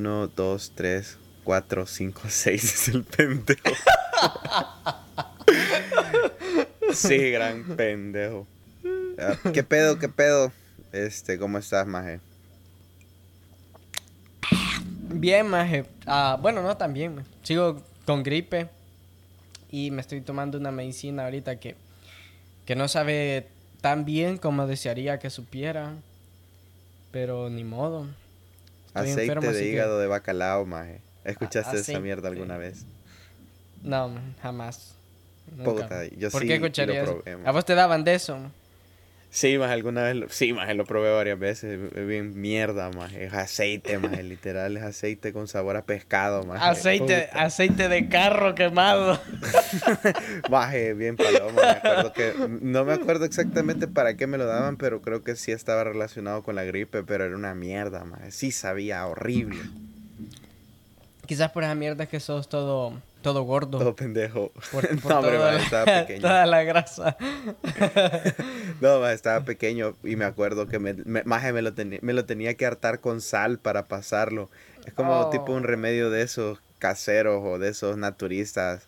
Uno, dos, tres, cuatro, cinco, seis es el pendejo. sí, gran pendejo. Ah, ¿Qué pedo, qué pedo? Este, ¿cómo estás, maje? Bien, maje. Ah, bueno, no tan bien. Sigo con gripe y me estoy tomando una medicina ahorita que, que no sabe tan bien como desearía que supiera. Pero ni modo. Estoy Aceite enfermo, de hígado de bacalao, maje. ¿Escuchaste esa mierda alguna vez? No, jamás. Puta, yo ¿Por sí qué escucharías? ¿A vos te daban de eso? Sí, más alguna vez, lo, sí, más lo probé varias veces, es bien mierda, más es aceite, más literal es aceite con sabor a pescado, más aceite, aceite de carro quemado. más bien paloma, me acuerdo que no me acuerdo exactamente para qué me lo daban, pero creo que sí estaba relacionado con la gripe, pero era una mierda, más sí sabía horrible. Quizás por esa mierda que sos todo todo gordo. Todo pendejo. Por, no, toda, la, estaba pequeño. toda la grasa. no, estaba pequeño y me acuerdo que me, me, me, lo tenía, me lo tenía que hartar con sal para pasarlo. Es como oh. tipo un remedio de esos caseros o de esos naturistas.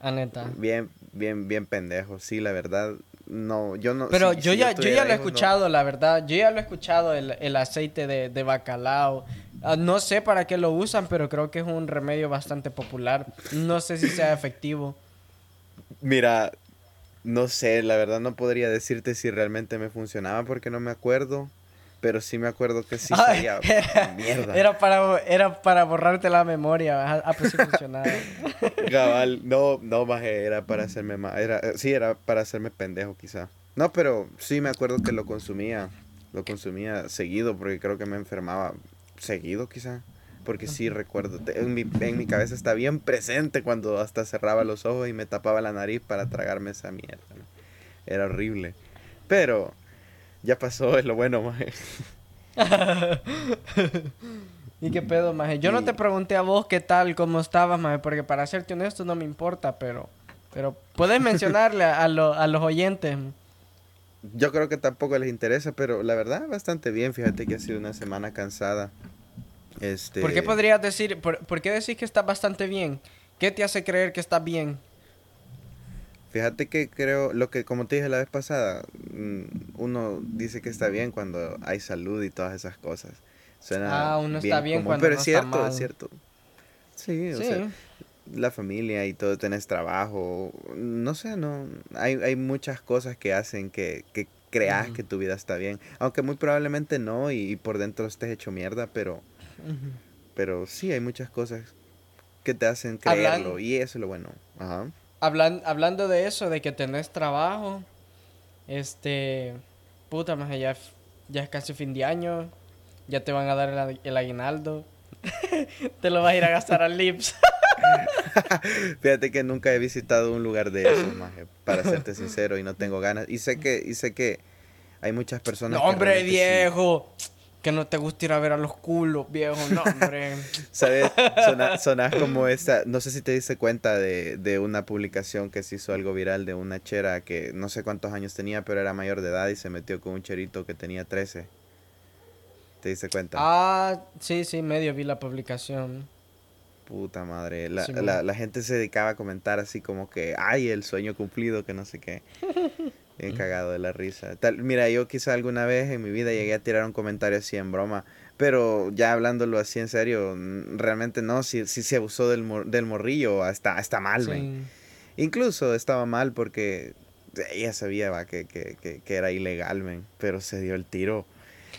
A ah, neta. Bien, bien, bien pendejo. Sí, la verdad. No, yo no. Pero yo, ya, yo, ya lo he escuchado, la verdad. Yo ya lo he escuchado, el, el aceite de, de bacalao. Ah, no sé para qué lo usan, pero creo que es un remedio bastante popular. No sé si sea efectivo. Mira, no sé, la verdad no podría decirte si realmente me funcionaba porque no me acuerdo. Pero sí me acuerdo que sí sabía mierda. Era para, era para borrarte la memoria. Ah, pues sí funcionaba. Gabal, no, no bajé, era para hacerme más. Era, eh, sí, era para hacerme pendejo quizá. No, pero sí me acuerdo que lo consumía. Lo consumía seguido porque creo que me enfermaba seguido quizá. Porque sí recuerdo, en mi, en mi cabeza está bien presente cuando hasta cerraba los ojos y me tapaba la nariz para tragarme esa mierda. Era horrible. Pero ya pasó, es lo bueno, maje. ¿Y qué pedo, maje? Yo no te pregunté a vos qué tal, cómo estabas, maje, porque para serte honesto no me importa, pero... Pero puedes mencionarle a, a los oyentes. Yo creo que tampoco les interesa, pero la verdad bastante bien. Fíjate que ha sido una semana cansada. Este... ¿Por qué podrías decir, por, qué decís que está bastante bien? ¿Qué te hace creer que está bien? Fíjate que creo, lo que como te dije la vez pasada, mm, uno dice que está bien cuando hay salud y todas esas cosas. Suena ah, uno está bien cuando pero es cierto, es cierto. Sí, o sea, la familia y todo, tenés trabajo, no sé, no, hay, hay muchas cosas que hacen que, que creas que tu vida está bien, aunque muy probablemente no y, por dentro estés hecho mierda, pero, pero sí hay muchas cosas que te hacen creerlo y eso es lo bueno. Ajá. hablando de eso, de que tenés trabajo, este, puta, más ya, ya es casi fin de año, ya te van a dar el, el aguinaldo, te lo vas a ir a gastar al Lips. Fíjate que nunca he visitado un lugar de eso, para serte sincero, y no tengo ganas. Y sé que, y sé que hay muchas personas. No, hombre, viejo. Que no te gusta ir a ver a los culos, viejo. No, hombre. ¿Sabes? Sonás como esta. No sé si te diste cuenta de, de una publicación que se hizo algo viral de una chera que no sé cuántos años tenía, pero era mayor de edad y se metió con un cherito que tenía 13. ¿Te diste cuenta? Ah, sí, sí, medio vi la publicación. Puta madre. La, la, gente se dedicaba a comentar así como que, ay, el sueño cumplido, que no sé qué. Bien cagado de la risa. Tal, mira, yo quizá alguna vez en mi vida llegué a tirar un comentario así en broma, pero ya hablándolo así en serio, realmente no, si, si se abusó del, del morrillo, está, está mal, Incluso estaba mal porque ella sabía va, que, que, que, que, era ilegal, men, pero se dio el tiro.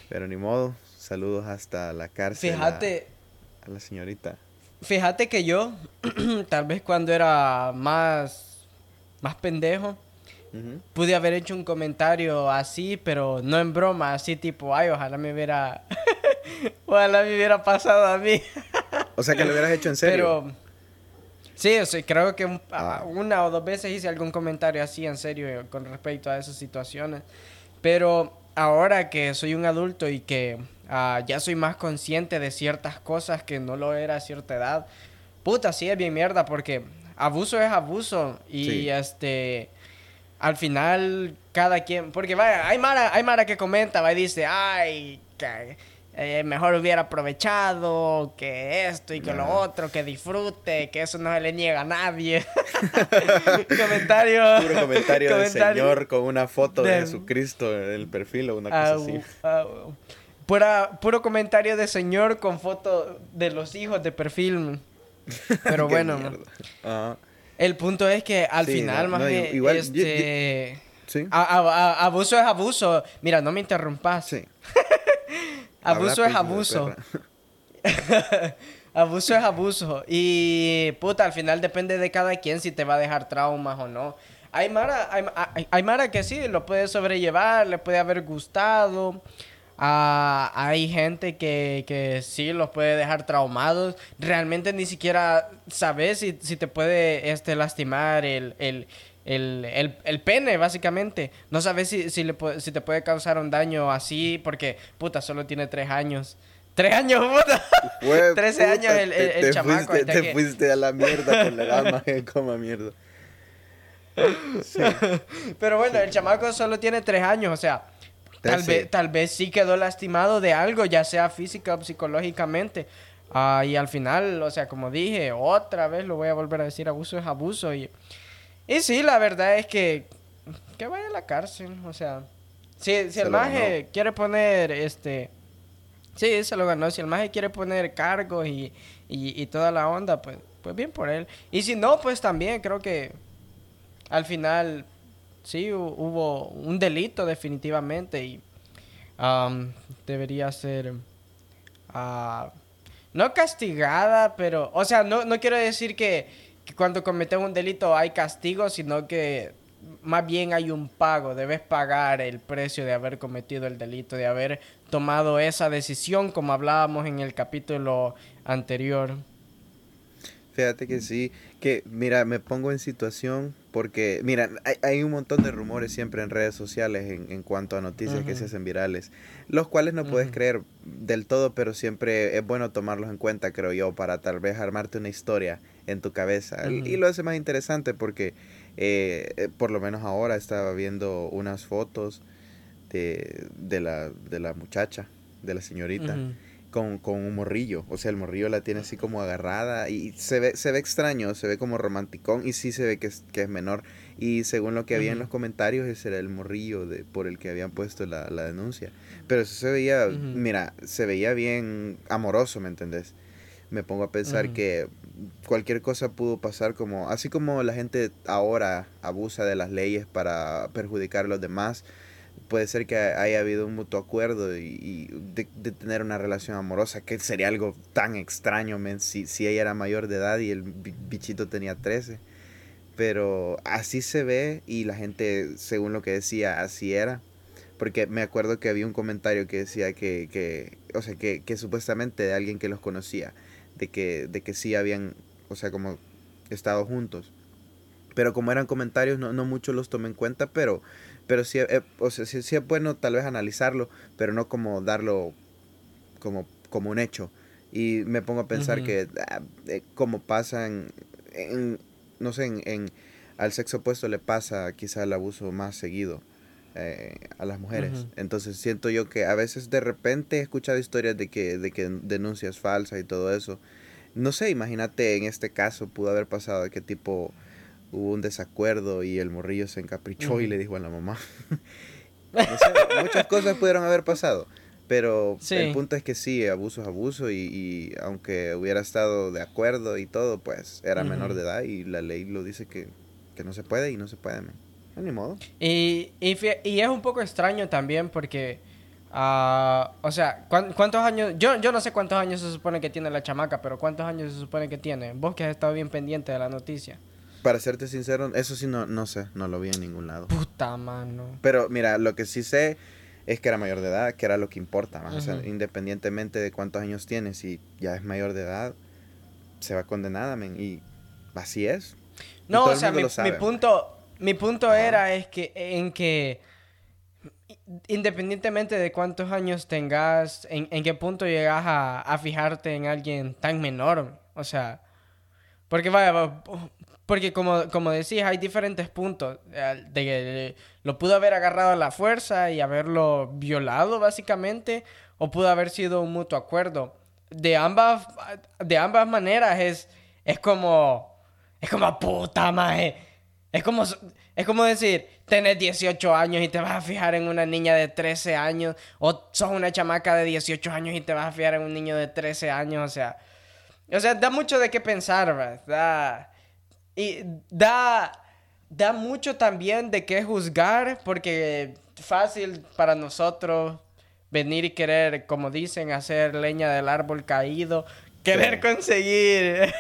Pero ni modo, saludos hasta la cárcel. Fíjate. a la señorita. Fíjate que yo, tal vez cuando era más, más pendejo, pude haber hecho un comentario así, pero no en broma, así tipo, ay, ojalá me hubiera, ojalá me hubiera pasado a mí. o sea, que lo hubieras hecho en serio. Pero, sí, o sea, creo que ah. una o dos veces hice algún comentario así en serio con respecto a esas situaciones. Pero ahora que soy un adulto y que Ah, ya soy más consciente de ciertas cosas que no lo era a cierta edad. Puta, sí es bien mierda porque abuso es abuso y este al final cada quien porque vaya hay mara hay mara que comenta va y dice ay eh, mejor hubiera aprovechado, que esto y que lo otro, que disfrute, que eso no se le niega a nadie. comentario. Puro comentario, del Señor con una foto de, Jesucristo en el perfil o una cosa así. Puro comentario de Señor con foto de los hijos de perfil. Pero bueno. El punto es que al final, más igual, este, abuso es abuso. Mira, no me interrumpas. Sí. abuso es abuso. abuso es abuso. Y puta, al final depende de cada quien si te va a dejar traumas o no. Hay Mara, hay, Mara que sí, lo puede sobrellevar, le puede haber gustado. Ah, hay gente que, que sí los puede dejar traumados. Realmente ni siquiera sabes si, si te puede este, lastimar el, el, el, el, pene, básicamente. No sabes si, si, le, si te puede causar un daño así, porque, puta, solo tiene tres años. ¡Tres años, puta! Trece años el, el, chamaco. Fuiste, te fuiste a la mierda con la que coma mierda. Pero bueno, el chamaco solo tiene tres años, o sea, tal, vez, tal vez sí quedó lastimado de algo, ya sea física o psicológicamente. Ah, y al final, o sea, como dije, otra vez lo voy a volver a decir, abuso es abuso. Y y sí, la verdad es que que vaya a la cárcel, o sea, si, si el maje quiere poner este Sí, se lo ganó. Si el maje quiere poner cargos y, y, toda la onda, pues, pues bien por él. Y si no, pues también creo que al final sí hubo un delito definitivamente y um, debería ser uh, no castigada, pero, o sea, no, no quiero decir que, que cuando cometes un delito hay castigo, sino que más bien hay un pago, debes pagar el precio de haber cometido el delito, de haber tomado esa decisión, como hablábamos en el capítulo anterior. Fíjate que sí, que mira, me pongo en situación porque, mira, hay, un montón de rumores siempre en redes sociales en, cuanto a noticias que se hacen virales, los cuales no puedes creer del todo, pero siempre es bueno tomarlos en cuenta, creo yo, para tal vez armarte una historia en tu cabeza. Y lo hace más interesante porque, eh, eh, por lo menos ahora estaba viendo unas fotos de, de, la, de la muchacha, de la señorita con, con, un morrillo. O sea, el morrillo la tiene así como agarrada y se ve, se ve extraño, se ve como romanticón y sí se ve que es, que es menor. Y según lo que había en los comentarios, ese era el morrillo de, por el que habían puesto la, la denuncia. Pero eso se veía, mira, se veía bien amoroso, ¿me entendés? Me pongo a pensar que cualquier cosa pudo pasar como, así como la gente ahora abusa de las leyes para perjudicar a los demás, puede ser que haya habido un mutuo acuerdo y, de, tener una relación amorosa, que sería algo tan extraño, si, si ella era mayor de edad y el bichito tenía 13. Pero así se ve y la gente, según lo que decía, así era. Porque me acuerdo que había un comentario que decía que, que o sea, que, que supuestamente de alguien que los conocía, de que, de que sí habían, o sea, como estado juntos. Pero como eran comentarios, no, no mucho los tomé en cuenta, pero pero sí, eh, o sea, sí, es bueno tal vez analizarlo, pero no como darlo como, como un hecho. Y me pongo a pensar que ah, eh, como pasa en, no sé, en, al sexo opuesto le pasa quizá el abuso más seguido eh, a las mujeres. Entonces siento yo que a veces de repente he escuchado historias de que, de que denuncias falsas y todo eso. No sé, imagínate en este caso pudo haber pasado de qué tipo hubo un desacuerdo y el morrillo se encaprichó y le dijo a la mamá. muchas cosas pudieron haber pasado. Pero el punto es que sí, abuso es abuso y, aunque hubiera estado de acuerdo y todo, pues era menor de edad y la ley lo dice que, no se puede y no se puede. Ni modo. Y, y, y, es un poco extraño también porque, uh, o sea, ¿cuántos años? Yo, yo no sé cuántos años se supone que tiene la chamaca, pero ¿cuántos años se supone que tiene? Vos que has estado bien pendiente de la noticia. Para serte sincero, eso sí no, no sé, no lo vi en ningún lado. Puta mano. Pero mira, lo que sí sé es que era mayor de edad, que era lo que importa. O sea, independientemente de cuántos años tiene, si ya es mayor de edad, se va condenada, men. Y así es. No, o sea, mi, punto, mi punto era es que en que independientemente de cuántos años tengas, en, en qué punto llegas a, a, fijarte en alguien tan menor. O sea, porque vaya, porque como, como decís, hay diferentes puntos. De que lo pudo haber agarrado a la fuerza y haberlo violado, básicamente, o pudo haber sido un mutuo acuerdo. De ambas, de ambas maneras es, es como... Es como puta madre. Es como, es como decir, tenés 18 años y te vas a fijar en una niña de 13 años. O sos una chamaca de 18 años y te vas a fijar en un niño de 13 años. O sea, o sea da mucho de qué pensar, ¿verdad? Y da, da mucho también de qué juzgar, porque fácil para nosotros venir y querer, como dicen, hacer leña del árbol caído, querer conseguir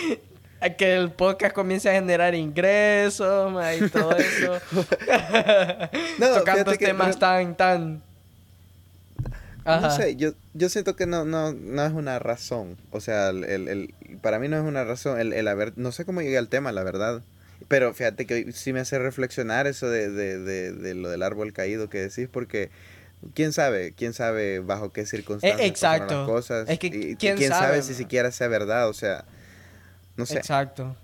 que el podcast comience a generar ingresos y todo eso. Tocando temas tan, tan... No sé, yo, yo siento que no, no, no es una razón. O sea, el, el, para mí no es una razón el, el haber... No sé cómo llegué al tema, la verdad. Pero fíjate que sí me hace reflexionar eso de, de, de, de lo del árbol caído que decís, porque quién sabe, quién sabe bajo qué circunstancias Exacto. las cosas. Es que, y, ¿quién, sabe si siquiera sea verdad, o sea... No sé. Exacto.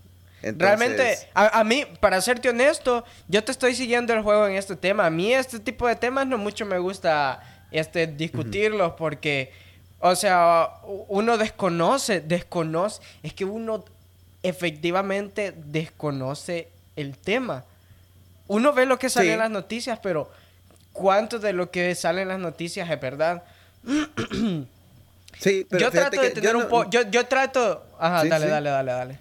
Realmente, a, mí, para serte honesto, yo te estoy siguiendo el juego en este tema. A mí este tipo de temas no mucho me gusta este, discutirlos porque, o sea, uno desconoce, desconoce, es que uno efectivamente desconoce el tema. Uno ve lo que sale en las noticias, pero ¿cuánto de lo que sale en las noticias es verdad? Sí, pero yo trato de tener un poco. Yo, yo trato. Ajá, dale, dale, dale, dale.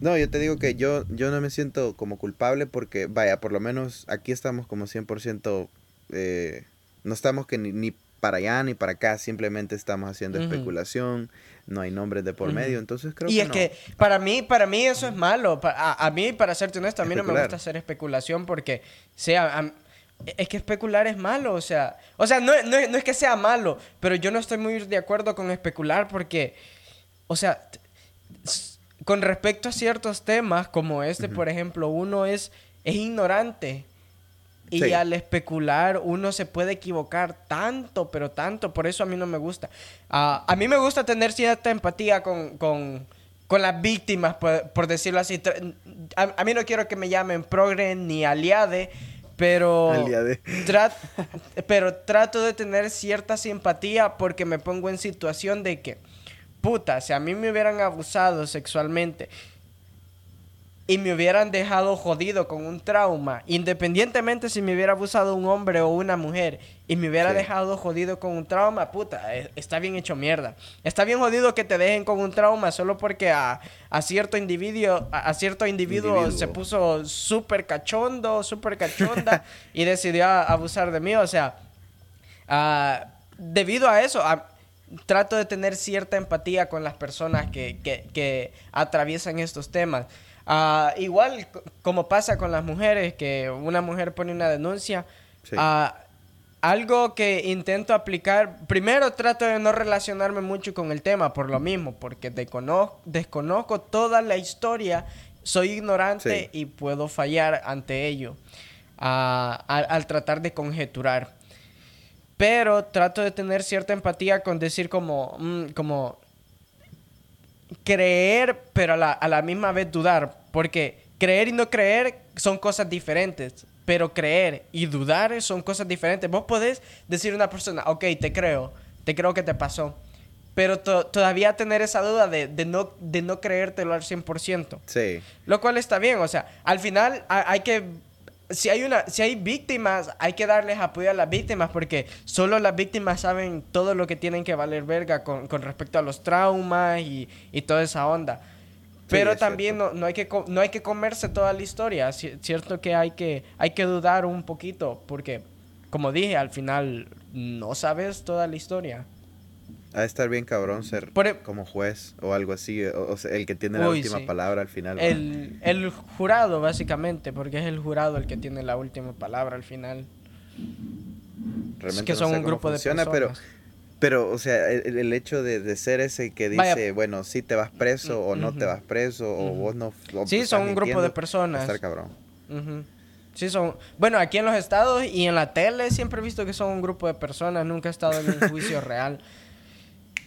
No, yo te digo que yo, yo no me siento como culpable porque, vaya, por lo menos aquí estamos como 100%. Eh, no estamos que ni, para allá ni para acá, simplemente estamos haciendo especulación, no hay nombres de por medio, entonces creo y que. Y es que para mí, para mí eso es malo. A, a, mí, para serte honesto, a mí no me gusta hacer especulación porque sea. Es que especular es malo, o sea, o sea, no, no, es que sea malo, pero yo no estoy muy de acuerdo con especular porque, o sea, con respecto a ciertos temas como este, por ejemplo, uno es, es ignorante y al especular uno se puede equivocar tanto, pero tanto, por eso a mí no me gusta. Ah, a mí me gusta tener cierta empatía con, con, con las víctimas, por, decirlo así. A, a, mí no quiero que me llamen progre ni aliade pero, pero trato de tener cierta simpatía porque me pongo en situación de que, puta, si a mí me hubieran abusado sexualmente y me hubieran dejado jodido con un trauma, independientemente si me hubiera abusado un hombre o una mujer y me hubiera dejado jodido con un trauma, puta, eh, está bien hecho mierda. Está bien jodido que te dejen con un trauma solo porque a, cierto individuo, a, cierto individuo, se puso súper cachondo, súper cachonda y decidió abusar de mí. O sea, ah, debido a eso, trato de tener cierta empatía con las personas que, que atraviesan estos temas. Uh, igual como pasa con las mujeres, que una mujer pone una denuncia, uh, algo que intento aplicar, primero trato de no relacionarme mucho con el tema por lo mismo, porque desconozco, desconozco toda la historia, soy ignorante y puedo fallar ante ello uh, al, al tratar de conjeturar. Pero trato de tener cierta empatía con decir como, mm, como creer, pero a la, a la misma vez dudar. Porque creer y no creer son cosas diferentes. Pero creer y dudar son cosas diferentes. Vos podés decir a una persona, ok, te creo, te creo que te pasó. Pero todavía tener esa duda de, de, no, de no creértelo al 100%. Sí. Lo cual está bien, o sea, al final hay que si hay una si hay víctimas hay que darles apoyo a las víctimas porque solo las víctimas saben todo lo que tienen que valer verga con, con respecto a los traumas y, y toda esa onda. Pero también no, no, hay que no hay que comerse toda la historia. Cierto que hay que hay que dudar un poquito porque como dije al final no sabes toda la historia a estar bien cabrón ser e- como juez o algo así, o, sea, el que tiene la última palabra al final. El, el, jurado, básicamente, porque es el jurado el que tiene la última palabra al final. Realmente que son un grupo de personas. Pero, pero, o sea, el, hecho de, de, ser ese que dice, bueno, si te vas preso o no te vas preso, o vos no... sí, son un grupo de personas. Estar cabrón. Sí, son... Bueno, aquí en los estados y en la tele siempre he visto que son un grupo de personas. Nunca he estado en un juicio real.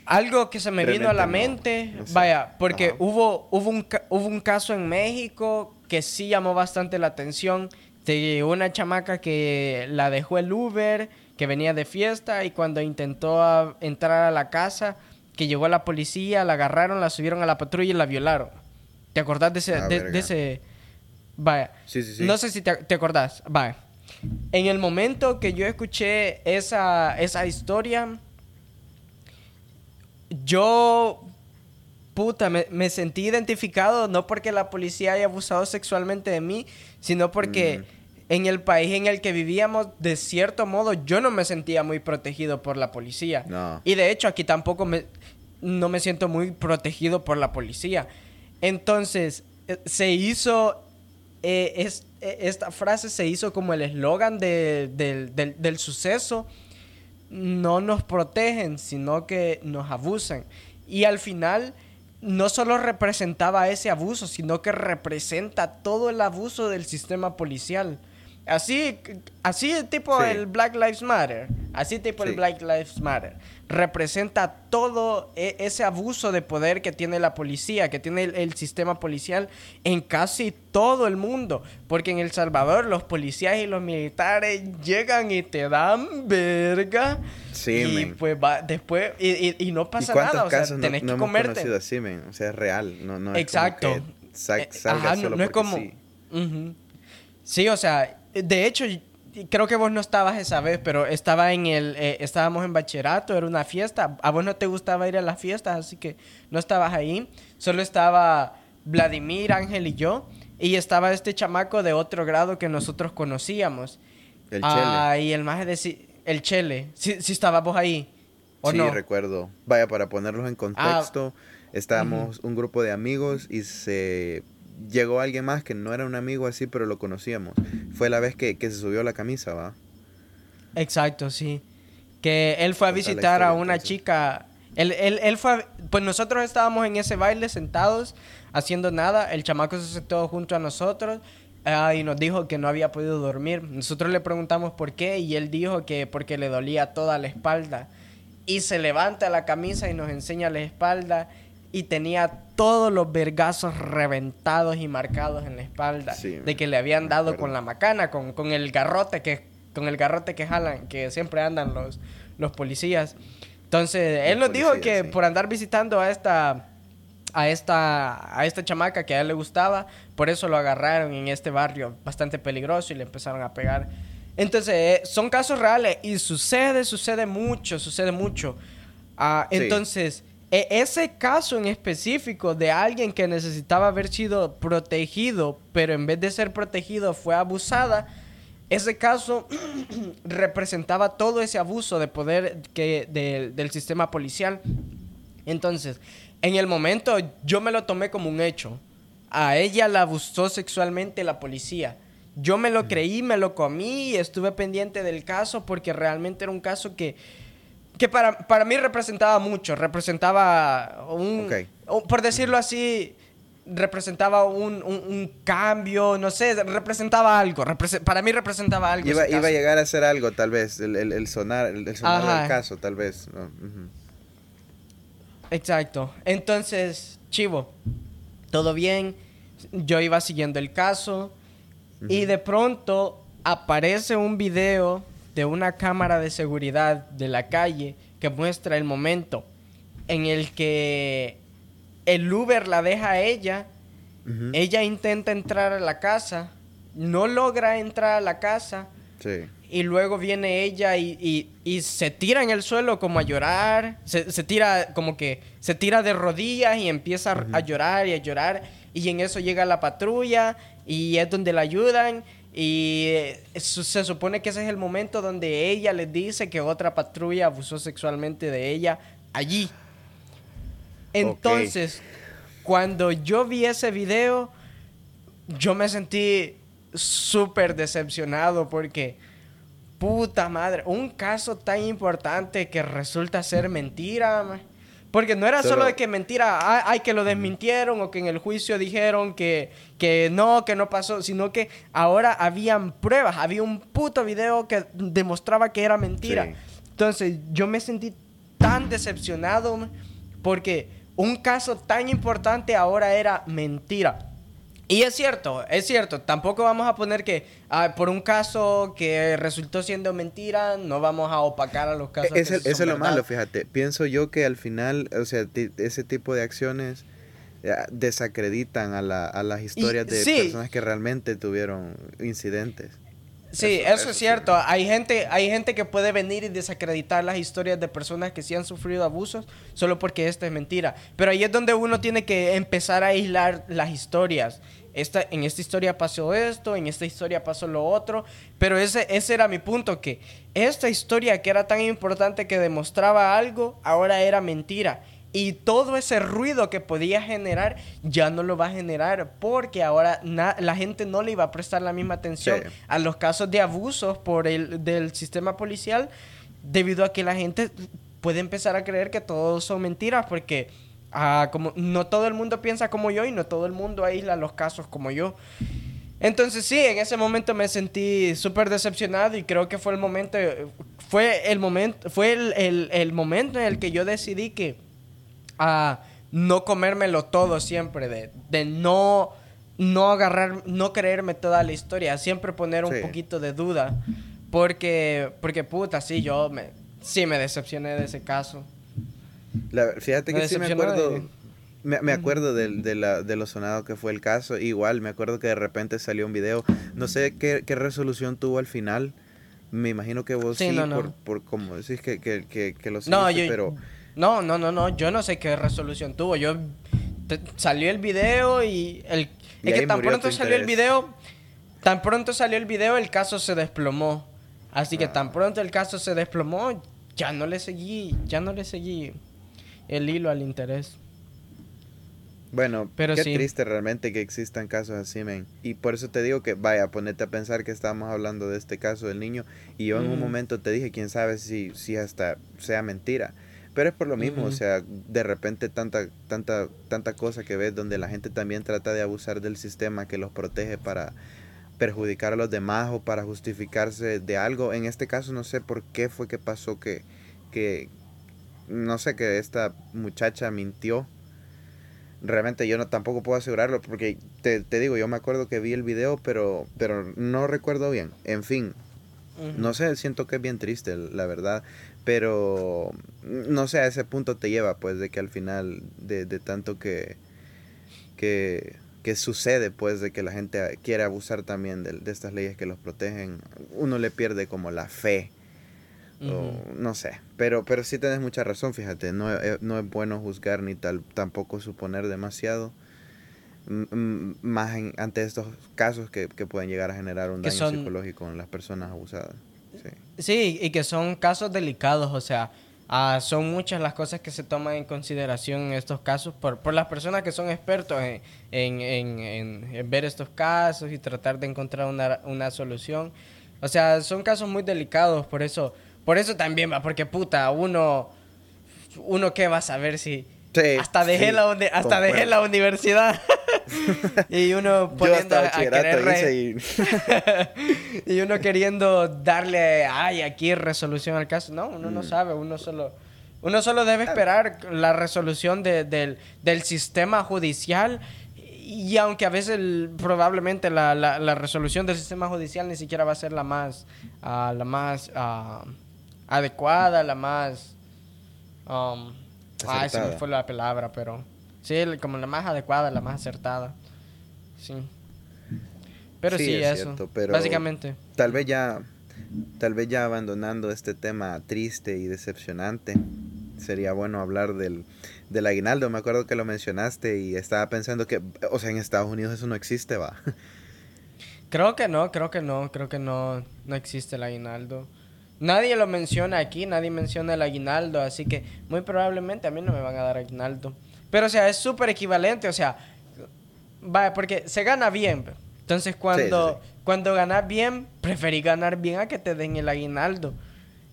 Algo que se me vino a la mente, vaya, porque hubo, hubo, un, hubo un caso en México que sí llamó bastante la atención de una chamaca que la dejó el Uber, que venía de fiesta y cuando intentó entrar a la casa, que llegó la policía, la agarraron, la subieron a la patrulla y la violaron. ¿Te acordás de ese... Ah, de, ese... Vaya. Sí, sí, sí. No sé si te, te acordás. Vaya. En el momento que yo escuché esa, esa historia, yo, puta, me, sentí identificado no porque la policía haya abusado sexualmente de mí, sino porque mm. en el país en el que vivíamos, de cierto modo, yo no me sentía muy protegido por la policía. Y de hecho, aquí tampoco me, no me siento muy protegido por la policía. Entonces, eh, se hizo, eh, eh, esta frase se hizo como el eslogan del, del suceso no nos protegen, sino que nos abusan. Y al final no solo representaba ese abuso, sino que representa todo el abuso del sistema policial. Así, así tipo el Black Lives Matter. Así tipo el Black Lives Matter. Representa todo e, ese abuso de poder que tiene la policía, que tiene el, sistema policial en casi todo el mundo. Porque en El Salvador los policías y los militares llegan y te dan verga. Sí, y pues va después, y, no pasa nada. O sea, tenés que comerte. así, O sea, es real. No, no Exacto. Eh, ajá, no, es como. Sí, o sea, de hecho, creo que vos no estabas esa vez, pero estaba en el, eh, estábamos en bachillerato, era una fiesta. A vos no te gustaba ir a las fiestas, así que no estabas ahí. Solo estaba Vladimir, Ángel y yo. Y estaba este chamaco de otro grado que nosotros conocíamos. El Chele. Ah, y el más de el Chele. Sí, sí estabas vos ahí. ¿o sí, recuerdo. Vaya, para ponerlos en contexto, ah, estábamos un grupo de amigos y se llegó alguien más que no era un amigo así, pero lo conocíamos. Fue la vez que, se subió la camisa, ¿va? Exacto, sí. Que él fue a visitar a una chica. Él, él, él fue. Pues nosotros estábamos en ese baile sentados, haciendo nada. El chamaco se sentó junto a nosotros. Ah, y nos dijo que no había podido dormir. Nosotros le preguntamos por qué y él dijo que porque le dolía toda la espalda. Y se levanta la camisa y nos enseña la espalda y tenía todos los vergazos reventados y marcados en la espalda de que le habían dado con la macana, con, con, el garrote que con el garrote que jalan, que siempre andan los, los policías. Entonces, él nos dijo que por andar visitando a esta a esta a esta chamaca que a él le gustaba, por eso lo agarraron en este barrio bastante peligroso y le empezaron a pegar. Entonces, eh, son casos reales y sucede, sucede mucho, sucede mucho. Ah, entonces, e, ese caso en específico de alguien que necesitaba haber sido protegido, pero en vez de ser protegido fue abusada, ese caso representaba todo ese abuso de poder que, del sistema policial. Entonces, en el momento yo me lo tomé como un hecho. A ella la abusó sexualmente la policía. Yo me lo creí, me lo comí y estuve pendiente del caso porque realmente era un caso que que para, para mí representaba mucho, representaba un, por decirlo así, representaba un, un, cambio, no sé, representaba algo, para mí representaba algo. Iba, iba, a llegar a ser algo, tal vez, el, el, sonar, el, sonar del caso, tal vez. Exacto. Entonces, Chivo, todo bien, yo iba siguiendo el caso y de pronto aparece un video de una cámara de seguridad de la calle que muestra el momento en el que el Uber la deja a ella, ella intenta entrar a la casa, no logra entrar a la casa, y luego viene ella y, se tira en el suelo como a llorar, se, tira como que se tira de rodillas y empieza a llorar y a llorar, y en eso llega la patrulla y es donde la ayudan y se supone que ese es el momento donde ella le dice que otra patrulla abusó sexualmente de ella allí. Entonces, cuando yo vi ese video, yo me sentí súper decepcionado porque, puta madre, un caso tan importante que resulta ser mentira. Porque no era solo, de que mentira, ay, que lo desmintieron o que en el juicio dijeron que, que no, que no pasó, sino que ahora habían pruebas, había un puto video que demostraba que era mentira. Entonces yo me sentí tan decepcionado porque un caso tan importante ahora era mentira. Y es cierto, es cierto, tampoco vamos a poner que ah, por un caso que resultó siendo mentira, no vamos a opacar a los casos. Es eso es lo malo, fíjate. Pienso yo que al final, o sea, ese tipo de acciones eh, desacreditan a, la, a las historias de personas que realmente tuvieron incidentes. Sí, eso, es cierto. Hay gente, hay gente que puede venir y desacreditar las historias de personas que sí han sufrido abusos solo porque esta es mentira. Pero ahí es donde uno tiene que empezar a aislar las historias. Esta, en esta historia pasó esto, en esta historia pasó lo otro. Pero ese, ese era mi punto, que esta historia que era tan importante que demostraba algo, ahora era mentira. Y todo ese ruido que podía generar ya no lo va a generar porque ahora la gente no le iba a prestar la misma atención a los casos de abusos por el del sistema policial debido a que la gente puede empezar a creer que todo son mentiras porque ah, como no todo el mundo piensa como yo y no todo el mundo aísla los casos como yo. Entonces sí, en ese momento me sentí súper decepcionado y creo que fue el momento, fue el momento, fue el momento en el que yo decidí que a no comérmelo todo siempre, de, de no, no agarrar, no creerme toda la historia, siempre poner un poquito de duda. Porque, porque puta, sí, yo me, sí me decepcioné de ese caso. Fíjate que sí me acuerdo, me, acuerdo de, de, la, de lo sonado que fue el caso. Igual, me acuerdo que de repente salió un video. No sé qué, qué resolución tuvo al final. Me imagino que vos sí, Por, por como decís que, que, que, lo no, pero... No, no, no, no. Yo no sé qué resolución tuvo. Yo salió el video y el es que tan pronto salió el video, tan pronto salió el video, el caso se desplomó. Así que tan ah. pronto el caso se desplomó, ya no le seguí, ya no le seguí el hilo al interés. Bueno, Pero qué triste realmente que existan casos así, men. Y por eso te digo que, vaya, ponete a pensar que estábamos hablando de este caso del niño. Y yo en un momento te dije, quién sabe si, si hasta sea mentira. Pero es por lo mismo, o sea, de repente tanta, tanta, tanta cosa que ves donde la gente también trata de abusar del sistema que los protege para perjudicar a los demás o para justificarse de algo. En este caso no sé por qué fue que pasó que, que no sé, que esta muchacha mintió. Realmente yo no tampoco puedo asegurarlo porque te, te digo, yo me acuerdo que vi el video, pero, pero no recuerdo bien. En fin, no sé, siento que es bien triste, la verdad. Pero no sé, a ese punto te lleva, pues, de que al final, de, de tanto que, que, que, sucede, pues, de que la gente quiere abusar también de, de, estas leyes que los protegen, uno le pierde como la fe. O, no sé, pero, pero sí tienes mucha razón, fíjate, no, eh, no es bueno juzgar ni tal, tampoco suponer demasiado más ante estos casos que, que, pueden llegar a generar un daño psicológico en las personas abusadas. Sí. y que son casos delicados, o sea, ah, son muchas las cosas que se toman en consideración en estos casos por, por las personas que son expertos en, en, en, ver estos casos y tratar de encontrar una, una solución. O sea, son casos muy delicados, por eso, por eso también va, porque puta, uno, uno qué va a saber si... hasta dejé, la, hasta dejé la universidad. y uno poniendo a querer y... uno queriendo darle, ay, aquí resolución al caso. No, uno no mm. sabe, uno solo... Uno solo debe esperar la resolución del, sistema judicial y aunque a veces probablemente la, la, resolución del sistema judicial ni siquiera va a ser la más, uh, la más uh, adecuada, la más... Um, se me fue la palabra, pero... Sí, como la más adecuada, la más acertada. Sí. Pero sí, eso. básicamente. Tal vez ya tal vez ya abandonando este tema triste y decepcionante, sería bueno hablar del, del aguinaldo. Me acuerdo que lo mencionaste y estaba pensando que, o sea, en Estados Unidos eso no existe, va. Creo que no, creo que no, creo que no, no existe el aguinaldo. Nadie lo menciona aquí, nadie menciona el aguinaldo, así que muy probablemente a mí no me van a dar aguinaldo. Pero, o sea, es súper equivalente, o sea, va, porque se gana bien. Entonces, cuando, cuando ganas bien, preferí ganar bien a que te den el aguinaldo.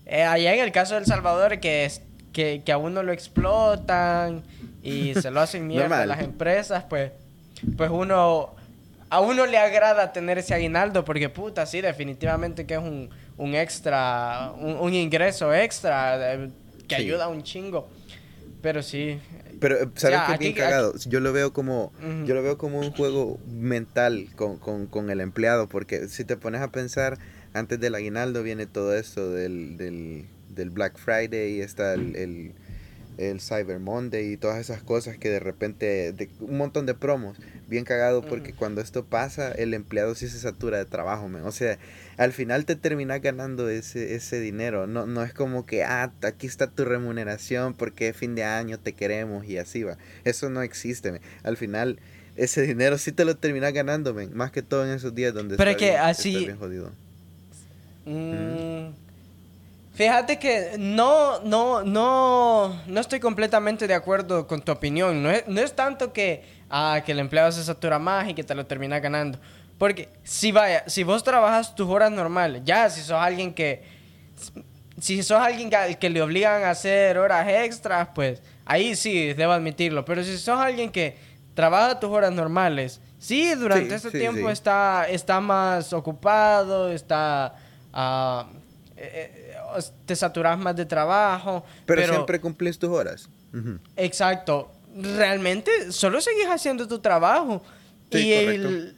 Eh, allá en el caso de El Salvador, que, es, que, que a uno lo explotan y se lo hacen mierda a las empresas, pues, pues uno, a uno le agrada tener ese aguinaldo porque, puta, sí, definitivamente que es un, un extra, un, un ingreso extra. Eh, que ayuda un chingo. Pero sí. Pero, eh, ¿sabes qué bien cagado? Yo lo veo como, yo lo veo como un juego mental con, con, con, el empleado, porque si te pones a pensar, antes del aguinaldo viene todo esto del, del, del Black Friday y está el el Cyber Monday y todas esas cosas que de repente, de, un montón de promos, bien cagado porque cuando esto pasa el empleado sí se satura de trabajo, o sea, al final te terminas ganando ese, ese dinero, no, no es como que, ah, aquí está tu remuneración porque fin de año te queremos y así va, eso no existe, al final ese dinero sí te lo terminas ganando, más que todo en esos días donde Pero que así... bien jodido. Mm, Fíjate que no, no, no, no estoy completamente de acuerdo con tu opinión. No es, no es tanto que, ah, que el empleado se satura más y que te lo termina ganando. Porque si vaya, si vos trabajas tus horas normales, ya si sos alguien que, si sos alguien que, que le obligan a hacer horas extras, pues ahí sí, debo admitirlo. Pero si sos alguien que trabaja tus horas normales, sí, durante ese tiempo Está, está más ocupado, está... Uh, te saturas más de trabajo. Pero, siempre cumplís tus horas. Exacto. Realmente solo seguís haciendo tu trabajo. y,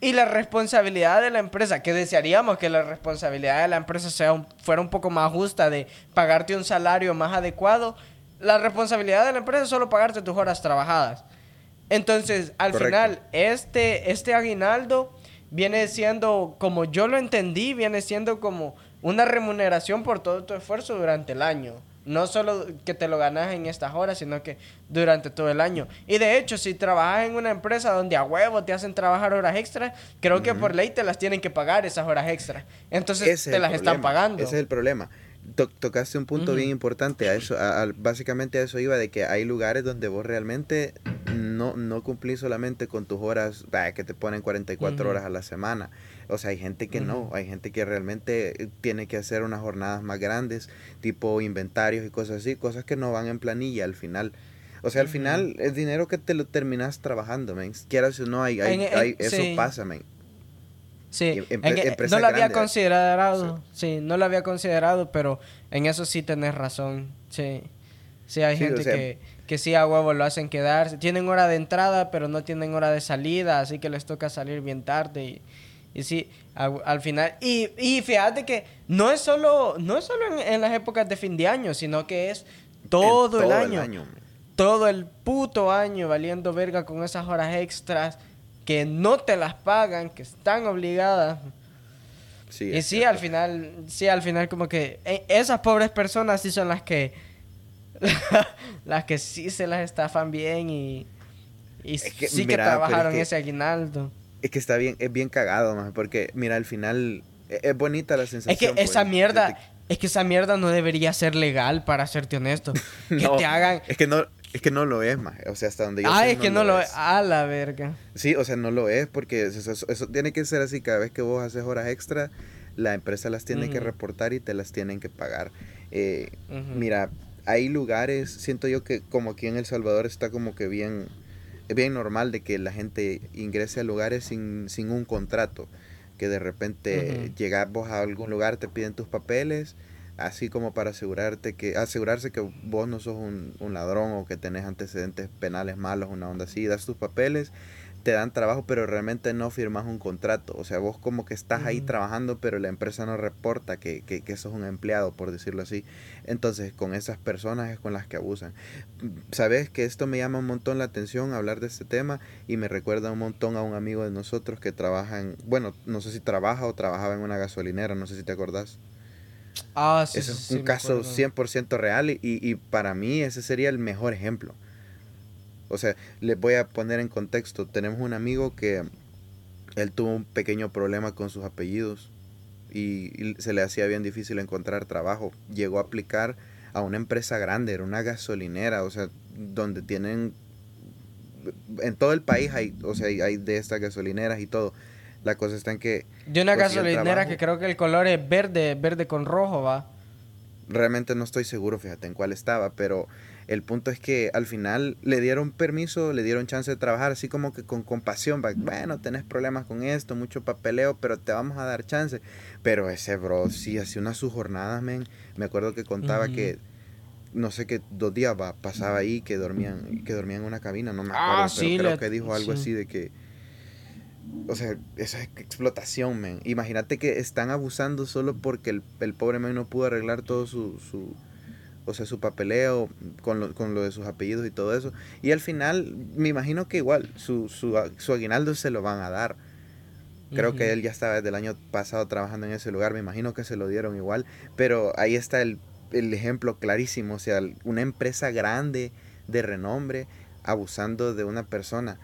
y la responsabilidad de la empresa, que desearíamos que la responsabilidad de la empresa sea fuera un poco más justa de pagarte un salario más adecuado. La responsabilidad de la empresa es solo pagarte tus horas trabajadas. Entonces, al final, este, este aguinaldo viene siendo, como yo lo entendí, viene siendo como una remuneración por todo tu esfuerzo durante el año. No solo que te lo ganas en estas horas, sino que durante todo el año. Y de hecho, si trabajas en una empresa donde a huevo te hacen trabajar horas extras, creo que por ley te las tienen que pagar esas horas extras. Entonces te las están pagando. Ese es el problema. tocaste un punto bien importante. A eso, básicamente a eso iba de que hay lugares donde vos realmente no, no cumplís solamente con tus horas, que te ponen 44 horas a la semana o sea, hay gente que no, hay gente que realmente eh, tiene que hacer unas jornadas más grandes, tipo inventarios y cosas así, cosas que no van en planilla al final. O sea, al final es dinero que te lo terminas trabajando, men. Quieras o no, hay, hay, eso pasa, men. Sí, no lo había considerado, sí. no lo había considerado, pero en eso sí tenés razón, sí. Sí, hay gente que, que sí a huevo lo hacen quedar. Tienen hora de entrada, pero no tienen hora de salida, así que les toca salir bien tarde y y sí, al, final. Y, y, fíjate que no es solo, no es solo en, las épocas de fin de año, sino que es todo, el año. todo el puto año valiendo verga con esas horas extras que no te las pagan, que están obligadas. Sí, y sí, al final, sí, al final como que eh, esas pobres personas sí son las que las que sí se las estafan bien y, y sí que trabajaron ese aguinaldo. Es que está bien, es bien cagado, más porque mira, al final e, es, bonita la sensación. Es que esa pues, mierda, es que esa mierda no debería ser legal, para serte honesto. que te hagan... Es que no... Es que no lo es, más. O sea, hasta donde yo Ah, es que no, lo es. A la verga. Sí, o sea, no lo es porque eso, tiene que ser así. Cada vez que vos haces horas extra, la empresa las tiene que reportar y te las tienen que pagar. Eh, mira, hay lugares, siento yo que como aquí en El Salvador está como que bien es bien normal de que la gente ingrese a lugares sin, sin un contrato, que de repente llegas vos a algún lugar, te piden tus papeles, así como para asegurarte que, asegurarse que vos no sos un, un ladrón o que tenés antecedentes penales malos, una onda así, das tus papeles te dan trabajo, pero realmente no firmas un contrato. O sea, vos como que estás ahí trabajando, pero la empresa no reporta que, que, que, sos un empleado, por decirlo así. Entonces, con esas personas es con las que abusan. Sabes que esto me llama un montón la atención hablar de este tema y me recuerda un montón a un amigo de nosotros que trabaja en, bueno, no sé si trabaja o trabajaba en una gasolinera, no sé si te acordás. Ah, sí, es un caso 100% real y, y para mí ese sería el mejor ejemplo. O sea, les voy a poner en contexto. Tenemos un amigo que él tuvo un pequeño problema con sus apellidos y, se le hacía bien difícil encontrar trabajo. Llegó a aplicar a una empresa grande, era una gasolinera, o sea, donde tienen en todo el país hay, o sea, hay de estas gasolineras y todo. La cosa está en que de una gasolinera que creo que el color es verde, verde con rojo, va. Realmente no estoy seguro, fíjate en cuál estaba, pero el punto es que al final le dieron permiso, le dieron chance de trabajar así como que con compasión. Bueno, tenés problemas con esto, mucho papeleo, pero te vamos a dar chance. Pero ese bro sí hacía unas sus jornadas, men. Me acuerdo que contaba que no sé qué, dos días va, pasaba ahí que dormían, que dormían en una cabina, no me acuerdo, ah, pero creo que dijo algo así de que, o sea, esa es explotación, men. Imagínate que están abusando solo porque el, el pobre men no pudo arreglar todo su, su o sea, su papeleo con lo, con lo de sus apellidos y todo eso. Y al final, me imagino que igual, su, su, su aguinaldo se lo van a dar. Creo que él ya estaba desde el año pasado trabajando en ese lugar, me imagino que se lo dieron igual, pero ahí está el, el ejemplo clarísimo, o sea, una empresa grande de renombre abusando de una persona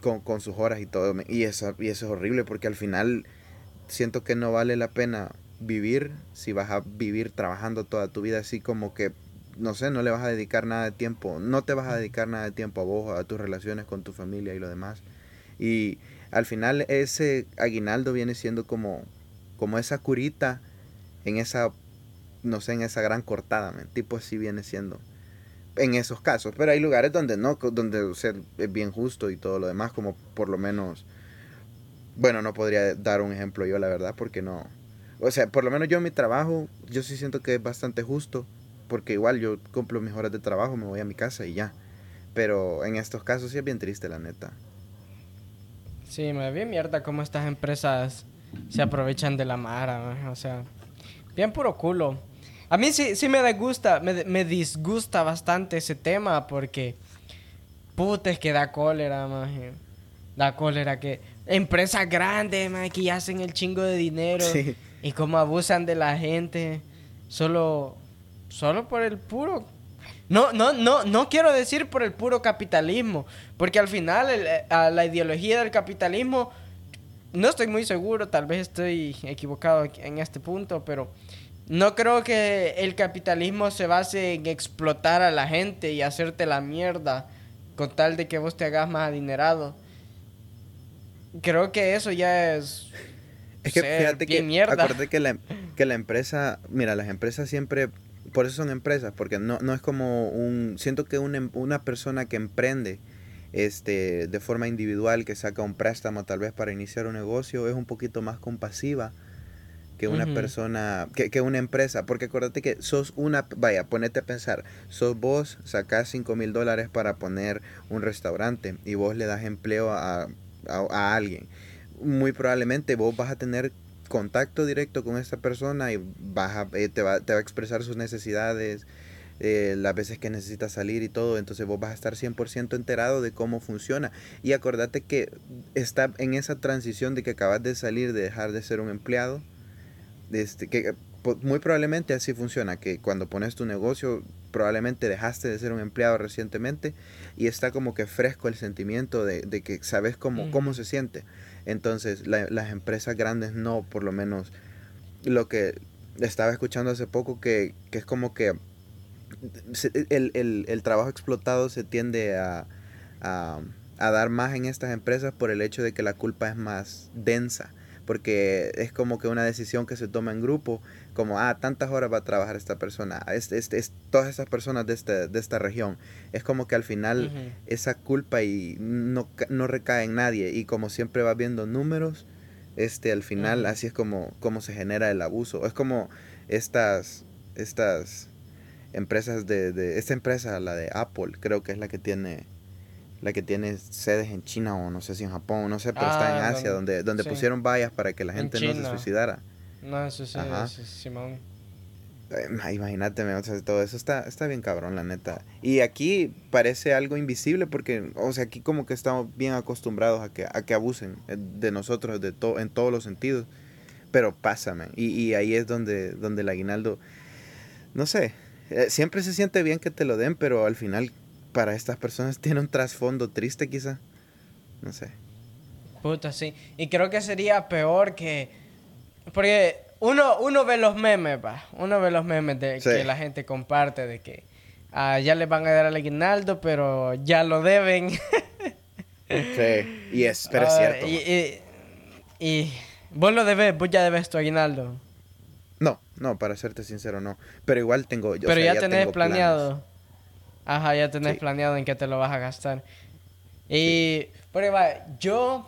con, con sus horas y todo, y eso, y eso es horrible porque al final siento que no vale la pena vivir si vas a vivir trabajando toda tu vida así como que no sé, no le vas a dedicar nada de tiempo, no te vas a dedicar nada de tiempo a vos, a tus relaciones con tu familia y lo demás. Y al final ese aguinaldo viene siendo como, como esa curita en esa, no sé, en esa gran cortada, tipo así viene siendo en esos casos. Pero hay lugares donde no, donde o es bien justo y todo lo demás, como por lo menos, bueno, no podría dar un ejemplo yo, la verdad, porque no, o sea, por lo menos yo en mi trabajo, yo sí siento que es bastante justo, porque igual yo cumplo mis horas de trabajo, me voy a mi casa y ya. Pero en estos casos sí es bien triste, la neta. Sí, me bien mierda cómo estas empresas se aprovechan de la mara, o sea, bien puro culo. A mí sí, sí me disgusta, me, me disgusta bastante ese tema porque puta es que da cólera, maje. Da cólera que empresas grandes, maje, que ya hacen el chingo de dinero. Sí y cómo abusan de la gente solo solo por el puro no no no no quiero decir por el puro capitalismo porque al final a la ideología del capitalismo no estoy muy seguro tal vez estoy equivocado en este punto pero no creo que el capitalismo se base en explotar a la gente y hacerte la mierda con tal de que vos te hagas más adinerado. Creo que eso ya es es que fíjate que, mierda. que la, que la empresa, mira, las empresas siempre, por eso son empresas, porque no, no es como un, siento que una, em, una persona que emprende este, de forma individual, que saca un préstamo tal vez para iniciar un negocio, es un poquito más compasiva que una persona, que, que, una empresa, porque acuérdate que sos una, vaya, ponete a pensar, sos vos, sacás 5 mil dólares para poner un restaurante y vos le das empleo a, a, a alguien muy probablemente vos vas a tener contacto directo con esta persona y vas a, eh, te, va, te, va, a expresar sus necesidades, eh, las veces que necesita salir y todo, entonces vos vas a estar 100% enterado de cómo funciona. Y acordate que está en esa transición de que acabas de salir, de dejar de ser un empleado, este, que muy probablemente así funciona, que cuando pones tu negocio probablemente dejaste de ser un empleado recientemente y está como que fresco el sentimiento de, de que sabes cómo, cómo se siente. Entonces, las empresas grandes no, por lo menos lo que estaba escuchando hace poco, que, es como que el, trabajo explotado se tiende a, a, a, dar más en estas empresas por el hecho de que la culpa es más densa porque es como que una decisión que se toma en grupo, como, ah, tantas horas va a trabajar esta persona, es, es, es todas esas personas de, este, de esta región. Es como que al final esa culpa y no, no recae en nadie y como siempre va viendo números, este, al final así es como, como se genera el abuso. Es como estas, estas empresas de, de, esta empresa, la de Apple, creo que es la que tiene la que tiene sedes en China o no sé si en Japón, no sé, pero está en ah, Asia, donde, donde pusieron vallas para que la gente no se suicidara. No, eso sí, eso Simón. Eh, imagínate, o sea, todo eso está, está bien cabrón, la neta. Y aquí parece algo invisible porque, o sea, aquí como que estamos bien acostumbrados a que, a que abusen eh, de nosotros de to en todos los sentidos. Pero pásame. Y, y ahí es donde, donde el aguinaldo, no sé, eh, siempre se siente bien que te lo den, pero al final para estas personas tiene un trasfondo triste quizá. No sé. Puta, sí. Y creo que sería peor que... Porque uno, uno ve los memes, pa. Uno ve los memes de que la gente comparte de que ah, ya le van a dar al aguinaldo, pero ya lo deben. sí, y es, pero es ah, cierto. Y, y, vos lo debes, vos ya debes tu aguinaldo. No, no, para serte sincero, no. Pero igual tengo... Pero ya, tenés planeado. Ajá, ya tenés planeado en qué te lo vas a gastar. Y, prueba, yo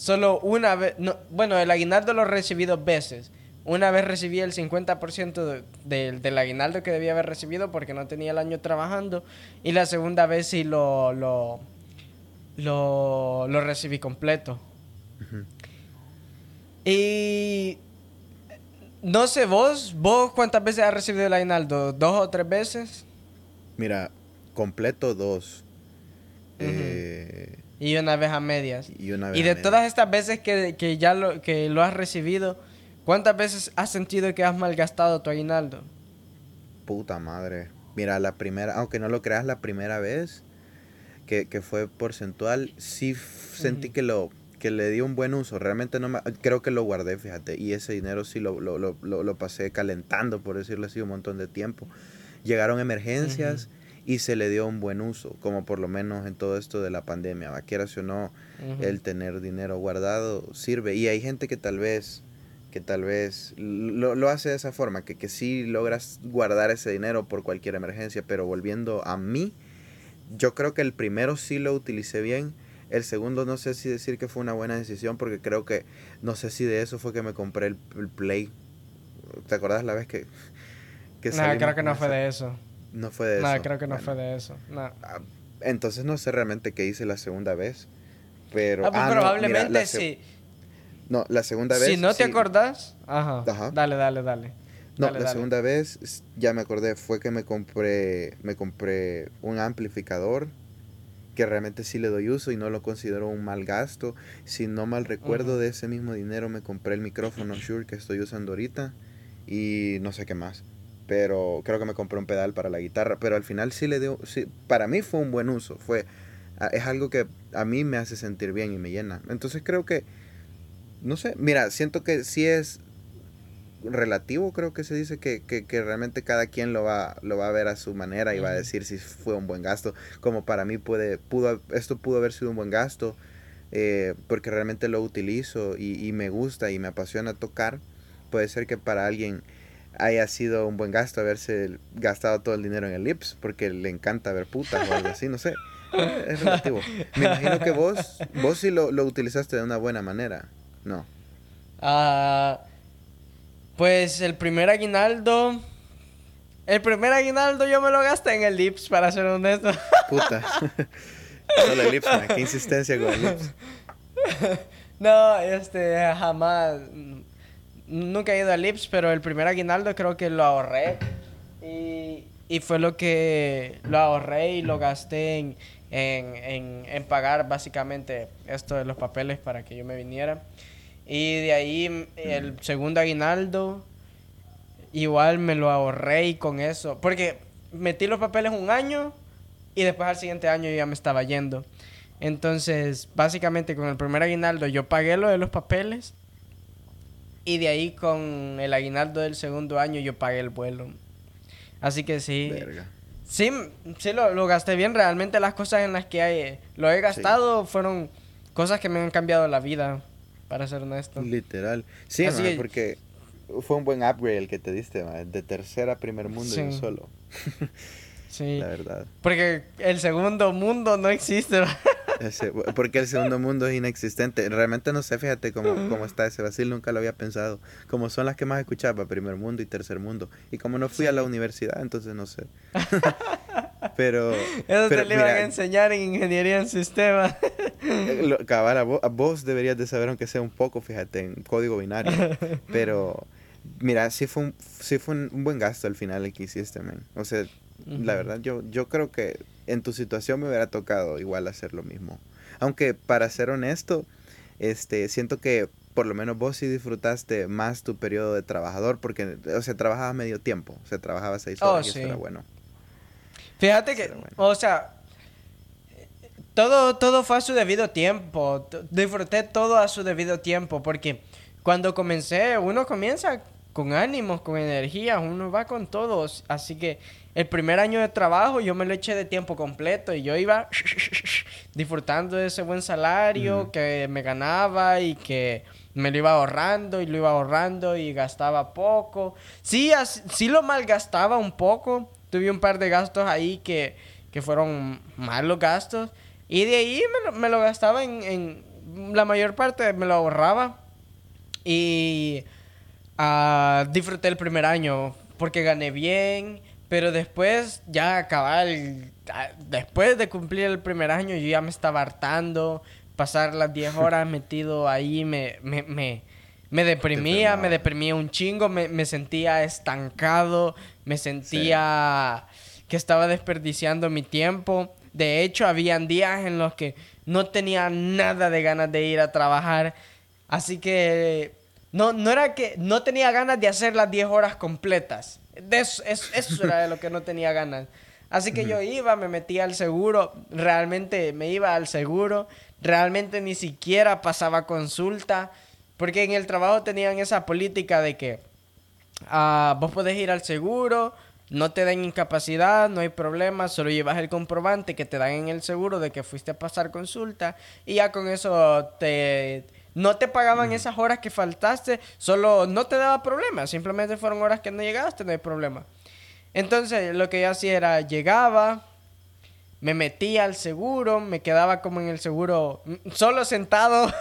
solo una vez, no, bueno, el aguinaldo lo recibí dos veces, una vez recibí el 50% del aguinaldo que debía haber recibido porque no tenía el año trabajando. Y la segunda vez sí lo, lo, lo, recibí completo. Y no sé, vos, vos cuántas veces has recibido el aguinaldo, dos o tres veces. Mira, completo dos. Eh, y una vez a medias. Y, de todas estas veces que, ya lo, que lo has recibido, ¿Cuántas veces has sentido que has malgastado tu aguinaldo? Puta madre. Mira, la primera, aunque no lo creas, la primera vez que, fue porcentual, sí sentí que lo que le di un buen uso. Realmente no me, creo que lo guardé, fíjate. Y ese dinero sí lo, lo, pasé calentando, por decirlo así, un montón de tiempo. Llegaron emergencias y se le dio un buen uso, como por lo menos en todo esto de la pandemia. Quieras o no, el tener dinero guardado sirve. Y hay gente que tal vez que tal vez lo, hace de esa forma, que, que sí logras guardar ese dinero por cualquier emergencia, pero volviendo a mí, yo creo que el primero sí lo utilicé bien, el segundo no sé si decir que fue una buena decisión, porque creo que, no sé si de eso fue que me compré el, Play. ¿Te acuerdas la vez que... que no, creo que no fue de eso. No fue de eso. No, creo que no fue de eso. Ah, entonces no sé realmente qué hice la segunda vez. Pero... Ah, pues ah, probablemente sí. No, la segunda vez. Si no te acordás, ajá. Dale, dale, dale. No, la segunda vez, ya me acordé, fue que me compré, me compré un amplificador que realmente sí le doy uso y no lo considero un mal gasto. Si no mal recuerdo de ese mismo dinero me compré el micrófono Shure que estoy usando ahorita y no sé qué más. Pero creo que me compré un pedal para la guitarra, pero al final sí le dio, sí, para mí fue un buen uso, fue, es algo que a mí me hace sentir bien y me llena. Entonces creo que no sé, mira, siento que sí es relativo, creo que se dice que, realmente cada quien lo va, lo va a ver a su manera y va a decir si fue un buen gasto. Como para mí puede, pudo, esto pudo haber sido un buen gasto eh, porque realmente lo utilizo y, me gusta y me apasiona tocar. Puede ser que para alguien haya sido un buen gasto haberse gastado todo el dinero en el lips porque le encanta ver putas o algo así, no sé. Es relativo. Me imagino que vos, vos sí lo, lo utilizaste de una buena manera. No. Ah, pues el primer aguinaldo. El primer aguinaldo yo me lo gasté en el Lips, para ser honesto. Puta. Solo el Lips, Qué insistencia con el Lips. No, este, jamás. Nunca he ido al Lips, pero el primer aguinaldo creo que lo ahorré. Y, y fue lo que lo ahorré y lo gasté en, en, en, pagar básicamente esto de los papeles para que yo me viniera. Y de ahí el segundo aguinaldo, igual me lo ahorré y con eso, porque metí los papeles un año y después al siguiente año ya me estaba yendo. Entonces, básicamente con el primer aguinaldo yo pagué lo de los papeles y de ahí con el aguinaldo del segundo año yo pagué el vuelo. Así que sí. Sí, sí lo, gasté bien. Realmente las cosas en las que hay, lo he gastado fueron cosas que me han cambiado la vida para ser honesto. Literal. Sí, porque fue un buen upgrade el que te diste, de tercera a primer mundo y solo. sí. La verdad. Porque el segundo mundo no existe. Porque el segundo mundo es inexistente. Realmente no sé, fíjate cómo, cómo está ese vacío, nunca lo había pensado. Como son las que más escuchaba, primer mundo y tercer mundo. Y como no fui a la universidad, entonces no sé. pero... Eso te lo iban a enseñar en ingeniería en sistemas. Eh, cabal, a vos, deberías de saber aunque sea un poco, fíjate, en código binario. Pero, mira, sí fue un, sí fue un, buen gasto al final el que hiciste, man. O sea, la verdad, yo, yo creo que en tu situación me hubiera tocado igual hacer lo mismo. Aunque, para ser honesto, este, siento que por lo menos vos sí disfrutaste más tu periodo de trabajador, porque, o sea, trabajabas medio tiempo, o sea, trabajabas seis horas y eso era bueno. Fíjate que, o sea, todo, todo fue a su debido tiempo. Disfruté todo a su debido tiempo porque cuando comencé, uno comienza con ánimos, con energía, uno va con todos. Así que el primer año de trabajo yo me lo eché de tiempo completo y yo iba disfrutando de ese buen salario que me ganaba y que me lo iba ahorrando y lo iba ahorrando y gastaba poco. Sí, sí lo malgastaba un poco. Tuve un par de gastos ahí que, que fueron malos gastos. Y de ahí me lo, me lo gastaba en, en, La mayor parte me lo ahorraba. Y ah, disfruté el primer año porque gané bien, pero después ya acabar, después de cumplir el primer año yo ya me estaba hartando, pasar las 10 horas metido ahí me, me, me, me deprimía, me deprimía un chingo, me, me sentía estancado, me sentía que estaba desperdiciando mi tiempo. De hecho, habían días en los que no tenía nada de ganas de ir a trabajar. Así que no, no era que no tenía ganas de hacer las 10 horas completas. eso, eso era de lo que no tenía ganas. Así que yo iba, me metía al seguro, realmente me iba al seguro, realmente ni siquiera pasaba consulta, porque en el trabajo tenían esa política de que ah, vos podés ir al seguro, no te dan incapacidad, no hay problema, solo llevas el comprobante que te dan en el seguro de que fuiste a pasar consulta y ya con eso te no te pagaban esas horas que faltaste, solo no te daba problema, simplemente fueron horas que no llegaste, no hay problema. Entonces, lo que yo hacía era llegaba, me metía al seguro, me quedaba como en el seguro solo sentado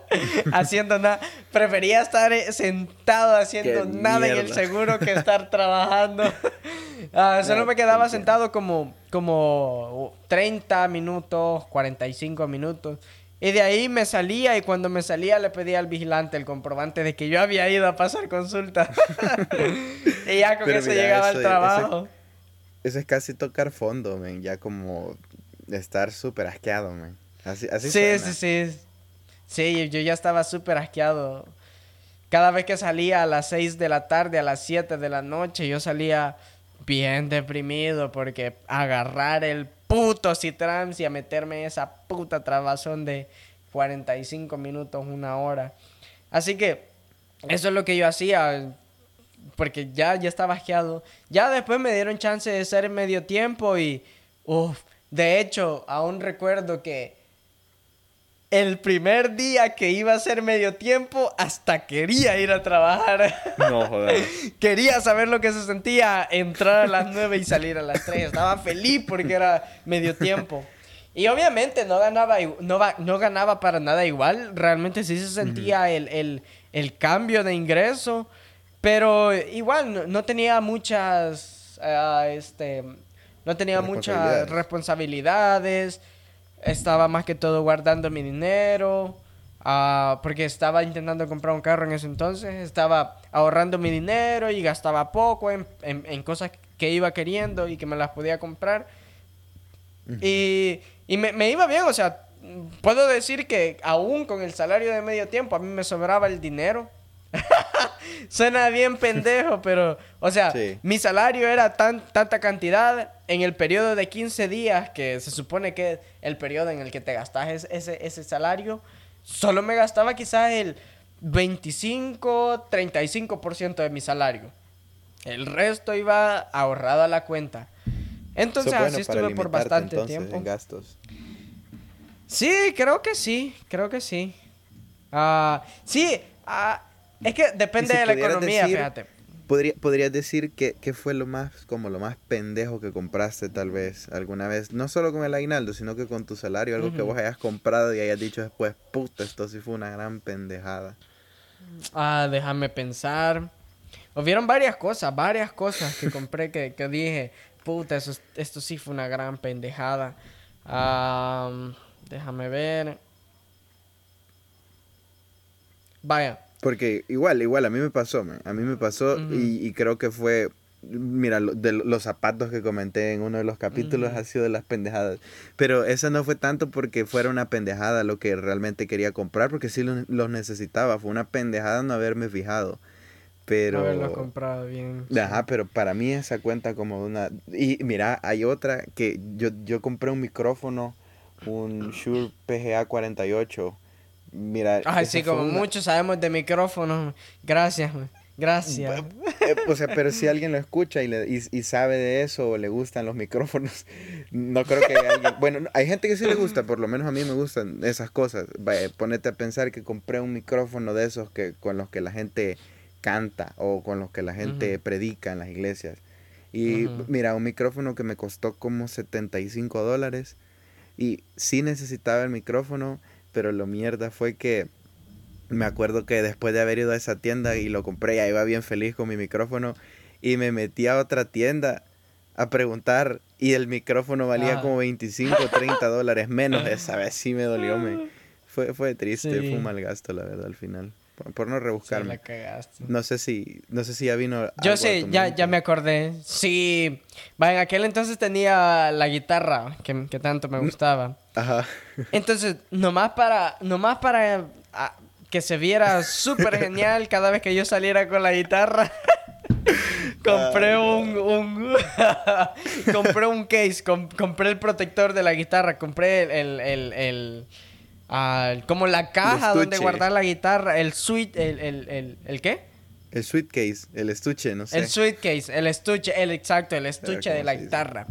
haciendo nada. Prefería estar eh, sentado haciendo nada en el seguro que estar trabajando. Ah, solo me quedaba sentado como, como 30 minutos, 45 minutos. Y de ahí me salía y cuando me salía le pedía al vigilante el comprobante de que yo había ido a pasar consulta. y ya con eso llegaba al trabajo. Eso, es casi tocar fondo, men. Ya como estar súper asqueado, men. Así, así sí, sí, sí. Sí, yo ya estaba súper asqueado. Cada vez que salía a las 6 de la tarde, a las 7 de la noche, yo salía bien deprimido porque agarrar el puto Citrans y a meterme esa puta trabazón de 45 minutos, una hora. Así que eso es lo que yo hacía porque ya, ya estaba asqueado. Ya después me dieron chance de ser medio tiempo y, uff, de hecho, aún recuerdo que el primer día que iba a ser medio tiempo, hasta quería ir a trabajar. No, joder. quería saber lo que se sentía entrar a las 9 y salir a las 3. Estaba feliz porque era medio tiempo. Y obviamente no ganaba, no, no ganaba para nada igual. Realmente sí se sentía el, cambio de ingreso. Pero igual no, tenía muchas. Ah, este, no tenía muchas responsabilidades estaba más que todo guardando mi dinero, uh, porque estaba intentando comprar un carro en ese entonces, estaba ahorrando mi dinero y gastaba poco en, en, cosas que iba queriendo y que me las podía comprar. Y, y me, me, iba bien, o sea, puedo decir que aún con el salario de medio tiempo a mí me sobraba el dinero. Suena bien pendejo, pero, o sea, mi salario era tan, tanta cantidad en el periodo de 15 días, que se supone que es el periodo en el que te gastas ese, ese salario, solo me gastaba quizás el 25, 35% de mi salario. El resto iba ahorrado a la cuenta. Entonces así estuve por bastante tiempo. En gastos. Sí, creo que sí, creo que sí. Ah, sí, ah, es que depende de la economía, fíjate. Podría, ¿Podrías decir que, fue lo más, como lo más pendejo que compraste tal vez alguna vez? No solo con el aguinaldo, sino que con tu salario, algo que vos hayas comprado y hayas dicho después, puta, esto sí fue una gran pendejada. Ah, déjame pensar. Hubieron varias cosas, varias cosas que compré que, dije, puta, eso, esto sí fue una gran pendejada. déjame ver. Vaya, porque igual, igual, a mí me pasó, a mí me pasó y, creo que fue, mira, de los zapatos que comenté en uno de los capítulos ha sido de las pendejadas. Pero esa no fue tanto porque fuera una pendejada lo que realmente quería comprar, porque sí los, necesitaba. Fue una pendejada no haberme fijado. Pero... Haberlo comprado bien. Ajá, pero para mí esa cuenta como una... Y mira, hay otra que yo, yo compré un micrófono, un Shure PGA 48 Mira. Ay, sí, como muchos sabemos de micrófonos. Gracias, Gracias. Eh, o sea, pero si alguien lo escucha y, le, y, sabe de eso o le gustan los micrófonos, no creo que haya alguien... Bueno, hay gente que sí le gusta, por lo menos a mí me gustan esas cosas. Ponete a pensar que compré un micrófono de esos que con los que la gente canta o con los que la gente predica en las iglesias. Y mira, un micrófono que me costó como 75 dólares y sí necesitaba el micrófono pero lo mierda fue que me acuerdo que después de haber ido a esa tienda y lo compré, ya iba bien feliz con mi micrófono y me metí a otra tienda a preguntar y el micrófono valía como 25 o 30 dólares menos. Esa vez sí me dolió. Me, fue, fue triste, fue un mal gasto, la verdad, al final. Por, no rebuscarme. no sé si no sé si ya vino. Yo sé, ya, ya me acordé. Sí. Va, en aquel entonces tenía la guitarra que, que tanto me gustaba. Ajá. Entonces, nomás para, nomás para que se viera súper genial cada vez que yo saliera con la guitarra. compré un, un compré un case, compré el protector de la guitarra, compré el, el, el, como la caja donde guardar la guitarra, el suite, el, el, el, qué? El suitcase, el estuche, no sé. El suitcase, el estuche, el exacto, el estuche de la guitarra.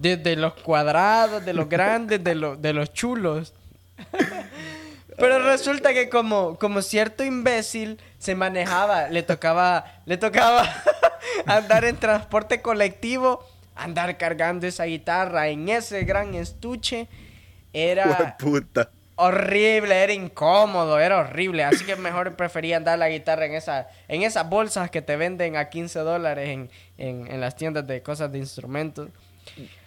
De, los cuadrados, de los grandes, de, los de los chulos. Pero resulta que como, como cierto imbécil se manejaba, le tocaba, le tocaba andar en transporte colectivo, andar cargando esa guitarra en ese gran estuche. Era horrible, era incómodo, era horrible. Así que mejor prefería andar la guitarra en, esa, en esas bolsas que te venden a 15 dólares en, en, las tiendas de cosas de instrumentos.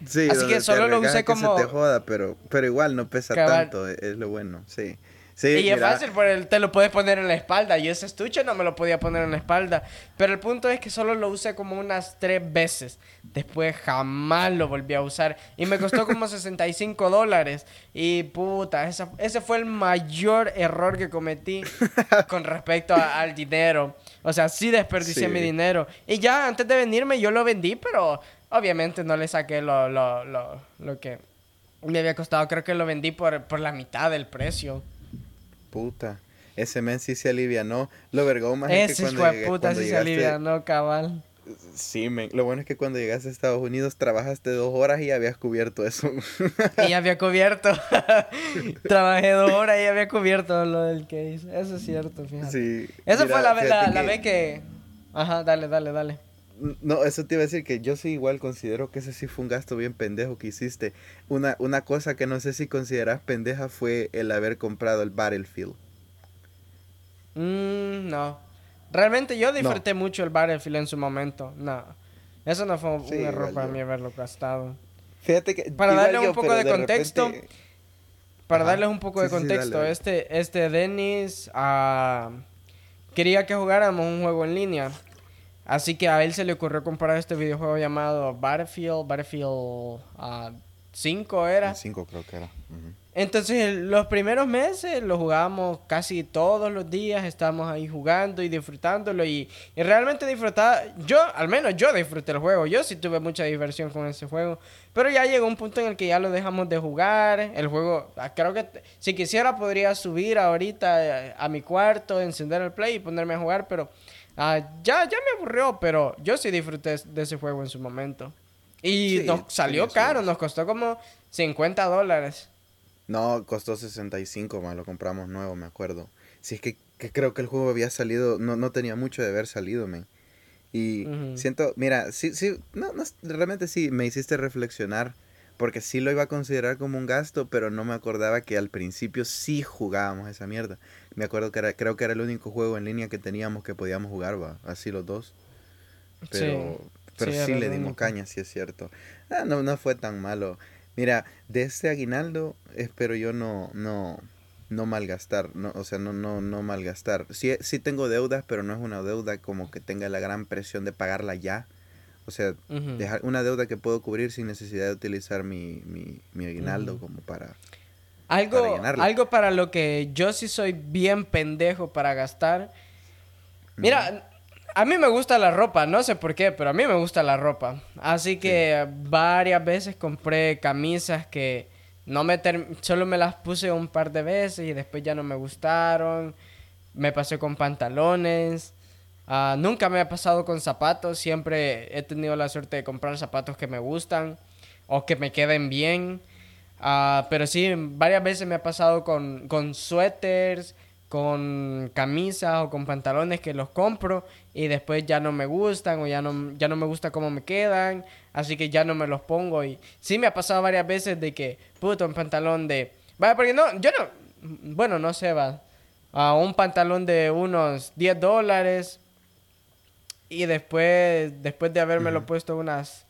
Sí, Así que solo lo usé como... Se te joda, pero, pero igual no pesa tanto, es lo bueno, sí y es fácil, porque te lo puedes poner en la espalda. Yo ese estuche no me lo podía poner en la espalda. Pero el punto es que solo lo usé como unas tres veces. Después jamás lo volví a usar. Y me costó como 65 dólares. Y puta, ese fue el mayor error que cometí con respecto al dinero. O sea, sí desperdicié mi dinero. Y ya antes de venirme yo lo vendí, pero obviamente no le saqué lo, lo, lo, lo que me había costado. Creo que lo vendí por, por la mitad del precio puta. Ese men sí se alivianó. Lo vergó más Ese es que cuando, llegué, puta sí se alivianó, cabal. Sí, men. Lo bueno es que cuando llegaste a Estados Unidos trabajaste dos horas y habías cubierto eso. y había cubierto. Trabajé dos horas y había cubierto lo del case. Eso es cierto, fíjate. Sí. Esa fue la, la, la vez que... Ajá, dale, dale, dale. No, eso te iba a decir que yo sí igual considero que ese sí fue un gasto bien pendejo que hiciste. Una, una cosa que no sé si consideras pendeja fue el haber comprado el Battlefield. Mm, no. Realmente yo disfruté mucho el Battlefield en su momento. No. Eso no fue un error para mí haberlo gastado. Fíjate que... Para darle un poco de, contexto... Para darles un poco de contexto, este, este Dennis uh, quería que jugáramos un juego en línea. Así que a él se le ocurrió comprar este videojuego llamado Battlefield, Battlefield 5 ah, era. 5 creo que era. Entonces los primeros meses lo jugábamos casi todos los días, estábamos ahí jugando y disfrutándolo y, realmente disfrutaba, yo al menos yo disfruté el juego, yo sí tuve mucha diversión con ese juego, pero ya llegó un punto en el que ya lo dejamos de jugar, el juego, ah, creo que si quisiera podría subir ahorita eh, a mi cuarto, encender el play y ponerme a jugar, pero Ah, ya, ya me aburrió, pero yo sí disfruté de ese juego en su momento. Y nos salió caro, nos costó como 50 dólares. No, costó 65, más lo compramos nuevo, me acuerdo. Si es que, creo que el juego había salido, no, no tenía mucho de haber salido, me Y siento, mira, sí, sí, no, no, realmente sí, me hiciste reflexionar porque sí lo iba a considerar como un gasto, pero no me acordaba que al principio sí jugábamos esa mierda. Me acuerdo que era, creo que era el único juego en línea que teníamos que podíamos jugar, va, así los dos. Pero sí, pero sí, le dimos caña, sí es cierto. Ah, no, no fue tan malo. Mira, de este aguinaldo espero yo no, no, no malgastar, no, o sea, no, no, no malgastar. Sí, sí tengo deudas, pero no es una deuda como que tenga la gran presión de pagarla ya. O sea, dejar una deuda que puedo cubrir sin necesidad de utilizar mi, mi, mi aguinaldo como para... Algo para, algo para lo que yo sí soy bien pendejo para gastar. Mira, a mí me gusta la ropa, no sé por qué, pero a mí me gusta la ropa. Así que varias veces compré camisas que no me solo me las puse un par de veces y después ya no me gustaron. Me pasé con pantalones. Ah, nunca me ha pasado con zapatos, siempre he tenido la suerte de comprar zapatos que me gustan o que me queden bien. Ah, pero sí, varias veces me ha pasado con, con suéteres, con camisas o con pantalones que los compro y después ya no me gustan o ya no, ya no me gusta cómo me quedan, así que ya no me los pongo. Y sí me ha pasado varias veces de que, puto, un pantalón de... Vaya, porque no, yo no, bueno, no sé, va. a un pantalón de unos 10 dólares. Y después, después de haberme lo puesto unas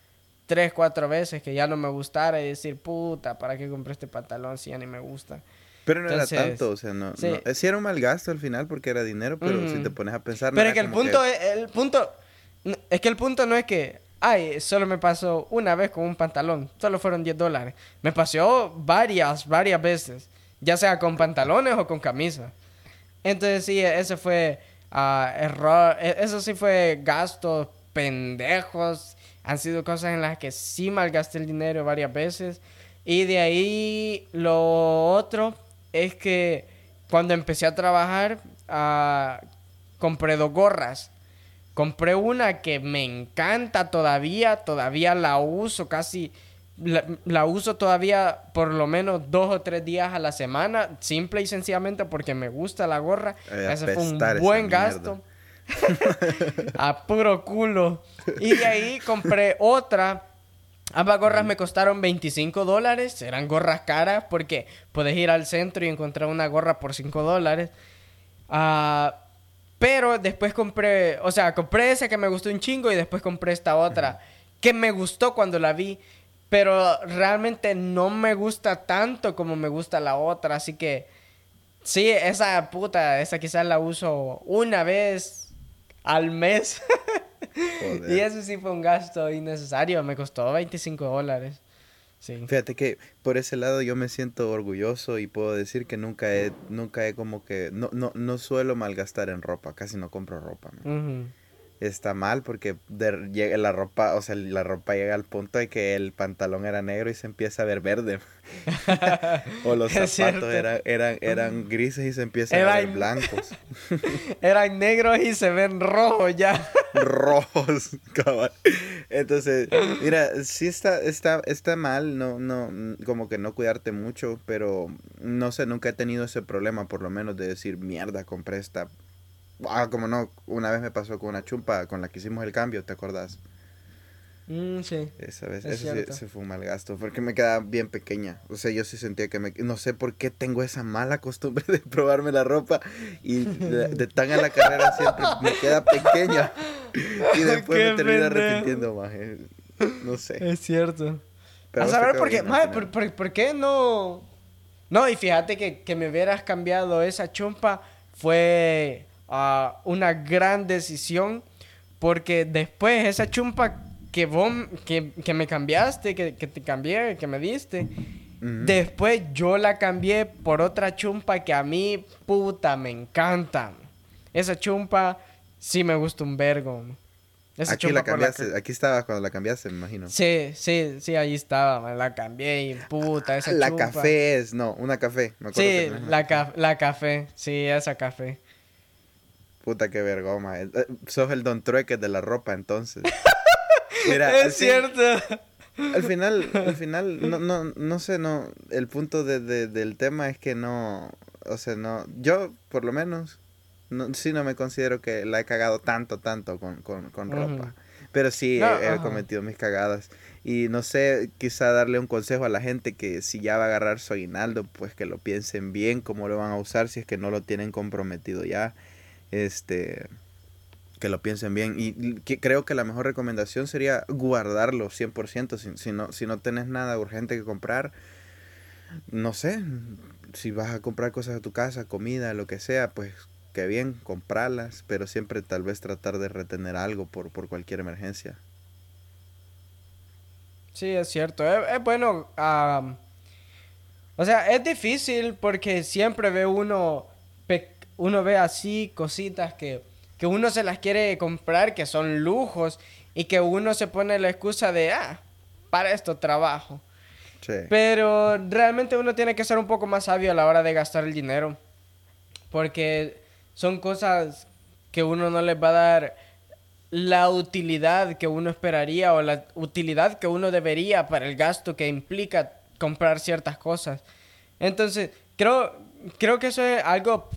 3, 4 veces, que ya no me gustara y decir, puta, ¿para qué compré este pantalón si ya ni me gusta? Pero no era tanto, o sea, no, sí. era un mal gasto al final porque era dinero, pero si te pones a pensar... Pero es que el punto, el punto, es que el punto no es que, ay, solo me pasó una vez con un pantalón, solo fueron 10 dólares. Me pasó varias, varias veces, ya sea con pantalones o con camisa. Entonces sí, ese fue uh, error, e, eso sí fue gastos pendejos, han sido cosas en las que sí malgasté el dinero varias veces. Y de ahí lo otro es que cuando empecé a trabajar, uh, compré dos gorras. Compré una que me encanta todavía, todavía la uso casi, la, uso todavía por lo menos dos o tres días a la semana, simple y sencillamente porque me gusta la gorra. Ese fue un buen gasto. a puro culo. Y de ahí compré otra. Ambas gorras me costaron 25 dólares. Eran gorras caras porque puedes ir al centro y encontrar una gorra por 5 dólares. Ah... Pero después compré, o sea, compré esa que me gustó un chingo y después compré esta otra que me gustó cuando la vi, pero realmente no me gusta tanto como me gusta la otra, así que sí, esa puta, esa quizás la uso una vez al mes. y eso sí fue un gasto innecesario, me costó 25 dólares. Fíjate que por ese lado yo me siento orgulloso y puedo decir que nunca he, nunca he como que, no, no, no suelo malgastar en ropa, casi no compro ropa está mal porque llega la ropa, o sea, la ropa llega al punto de que el pantalón era negro y se empieza a ver verde. o los zapatos eran, eran, eran grises y se empiezan a ver blancos. eran negros y se ven rojos ya. Rojos, cabal. Entonces, mira, sí está, está, está mal, no, no, como que no cuidarte mucho, pero no sé, nunca he tenido ese problema, por lo menos, de decir, mierda, compré esta Ah, como no, una vez me pasó con una chumpa con la que hicimos el cambio, ¿te acordás? Mm, sí. Esa vez, eso sí, fue un mal gasto, porque me quedaba bien pequeña. O sea, yo sí sentía que me... No sé por qué tengo esa mala costumbre de probarme la ropa y de, tan a la carrera siempre me queda pequeña. Y después me termino arrepintiendo más. Eh. No sé. Es cierto. a saber por qué, por, por, por, qué no... No, y fíjate que, que me hubieras cambiado esa chumpa fue una gran decisión porque después esa chumpa que vos, que, que me cambiaste, que, que, te cambié, que me diste, después yo la cambié por otra chumpa que a mí, puta, me encanta. Esa chumpa sí me gusta un vergo. aquí la cambiaste, aquí estaba cuando la cambiaste, me imagino. Sí, sí, sí, ahí estaba, la cambié y puta, esa la café es, no, una café, me Sí, la, la café, sí, esa café. Puta, qué vergoma. Eh, sos el Don Trueque de la ropa, entonces. Mira, es cierto. Al final, al final, no, no, no sé, no. El punto de, del tema es que no. O sea, no. Yo, por lo menos, no, sí no me considero que la he cagado tanto, tanto con, con, ropa. Pero sí he, cometido mis cagadas. Y no sé, quizá darle un consejo a la gente que si ya va a agarrar su aguinaldo, pues que lo piensen bien, cómo lo van a usar, si es que no lo tienen comprometido ya este que lo piensen bien. Y creo que la mejor recomendación sería guardarlo 100%. Si, si, no, si no tenés nada urgente que comprar, no sé, si vas a comprar cosas a tu casa, comida, lo que sea, pues que bien, comprarlas, pero siempre tal vez tratar de retener algo por, por cualquier emergencia. Sí, es cierto. Es, bueno, o sea, es difícil porque siempre ve uno uno ve así cositas que, que uno se las quiere comprar, que son lujos, y que uno se pone la excusa de, ah, para esto trabajo. Pero realmente uno tiene que ser un poco más sabio a la hora de gastar el dinero. Porque son cosas que uno no les va a dar la utilidad que uno esperaría o la utilidad que uno debería para el gasto que implica comprar ciertas cosas. Entonces, creo, creo que eso es algo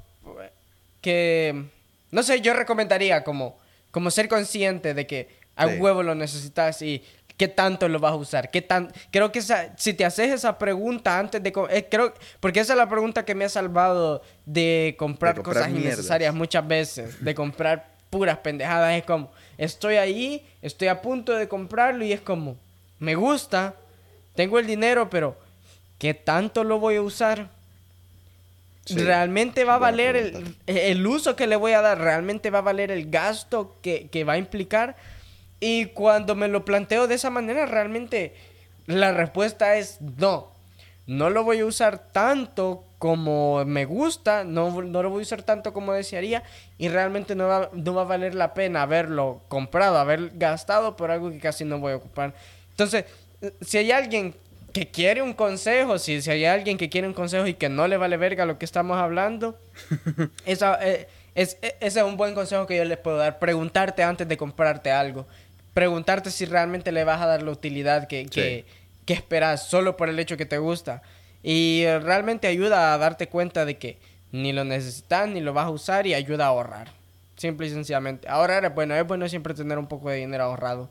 que, no sé, yo recomendaría como, como ser consciente de que a huevo lo necesitas y ¿Qué tanto lo vas a usar? ¿Qué tan... Creo que si te haces esa pregunta antes de... Eh, creo... Porque esa es la pregunta que me ha salvado de comprar, cosas innecesarias muchas veces. De comprar puras pendejadas. Es como, estoy ahí, estoy a punto de comprarlo y es como, me gusta, tengo el dinero, pero ¿qué tanto lo voy a usar? ¿Realmente va a valer el, el, uso que le voy a dar? ¿Realmente va a valer el gasto que, que va a implicar? Y cuando me lo planteo de esa manera, realmente la respuesta es no. No lo voy a usar tanto como me gusta, no, no lo voy a usar tanto como desearía y realmente no va, no va a valer la pena haberlo comprado, haber gastado por algo que casi no voy a ocupar. Entonces, si hay alguien que quiere un consejo, si, si hay alguien que quiere un consejo y que no le vale verga lo que estamos hablando, esa, eh, es, e, ese es un buen consejo que yo les puedo dar. Preguntarte antes de comprarte algo preguntarte si realmente le vas a dar la utilidad que, que, esperas solo por el hecho que te gusta. Y realmente ayuda a darte cuenta de que ni lo necesitas ni lo vas a usar y ayuda a ahorrar. Simple y sencillamente. Ahorrar es bueno, es bueno siempre tener un poco de dinero ahorrado.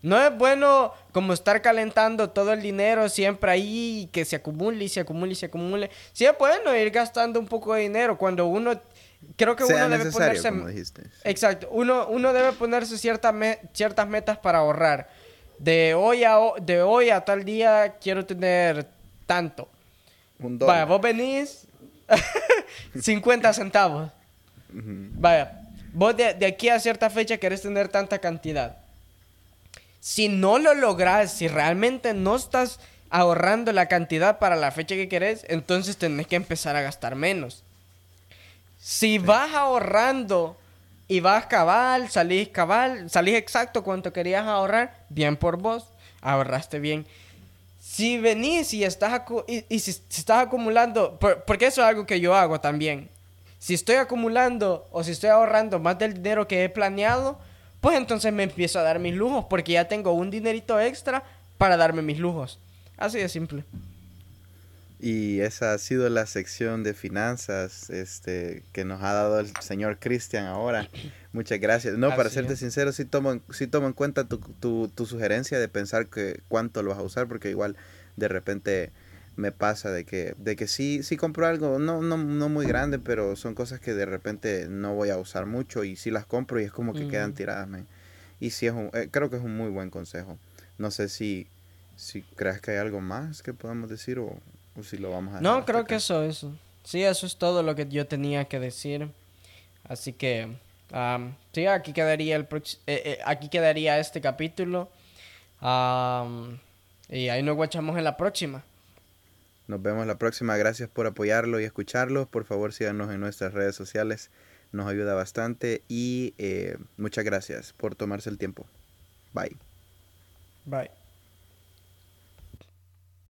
No es bueno como estar calentando todo el dinero siempre ahí y que se acumule y se acumule y se acumule. Sí es bueno ir gastando un poco de dinero cuando uno creo que uno debe ponerse exacto uno uno debe ponerse ciertas ciertas metas para ahorrar. De hoy a de hoy a tal día quiero tener tanto. Vaya vos venís 50 centavos. Vaya vos de, de, aquí a cierta fecha querés tener tanta cantidad si no lo logras si realmente no estás ahorrando la cantidad para la fecha que querés entonces tenés que empezar a gastar menos si vas ahorrando y vas cabal, salís cabal, salís exacto cuánto querías ahorrar, bien por vos, ahorraste bien. Si venís y estás, y, si, estás acumulando, porque eso es algo que yo hago también. Si estoy acumulando o si estoy ahorrando más del dinero que he planeado, pues entonces me empiezo a dar mis lujos porque ya tengo un dinerito extra para darme mis lujos. Así de simple. Y esa ha sido la sección de finanzas este, que nos ha dado el señor Cristian ahora. Muchas gracias. No, para serte sincero, sí tomo, sí tomo en cuenta tu, tu, tu, sugerencia de pensar que cuánto lo vas a usar, porque igual de repente me pasa de que, de que sí, sí compro algo, no, no, no muy grande, pero son cosas que de repente no voy a usar mucho y sí las compro y es como que quedan tiradas. Y sí, es un, eh, creo que es un muy buen consejo. No sé si, si crees que hay algo más que podamos decir o, lo vamos a No, creo que eso, eso. Sí, eso es todo lo que yo tenía que decir. Así que, sí, aquí quedaría, el eh, eh, aquí quedaría este capítulo. y ahí nos guachamos en la próxima. Nos vemos la próxima. Gracias por apoyarlo y escucharlo. Por favor, síganos en nuestras redes sociales. Nos ayuda bastante. Y eh, muchas gracias por tomarse el tiempo. Bye. Bye.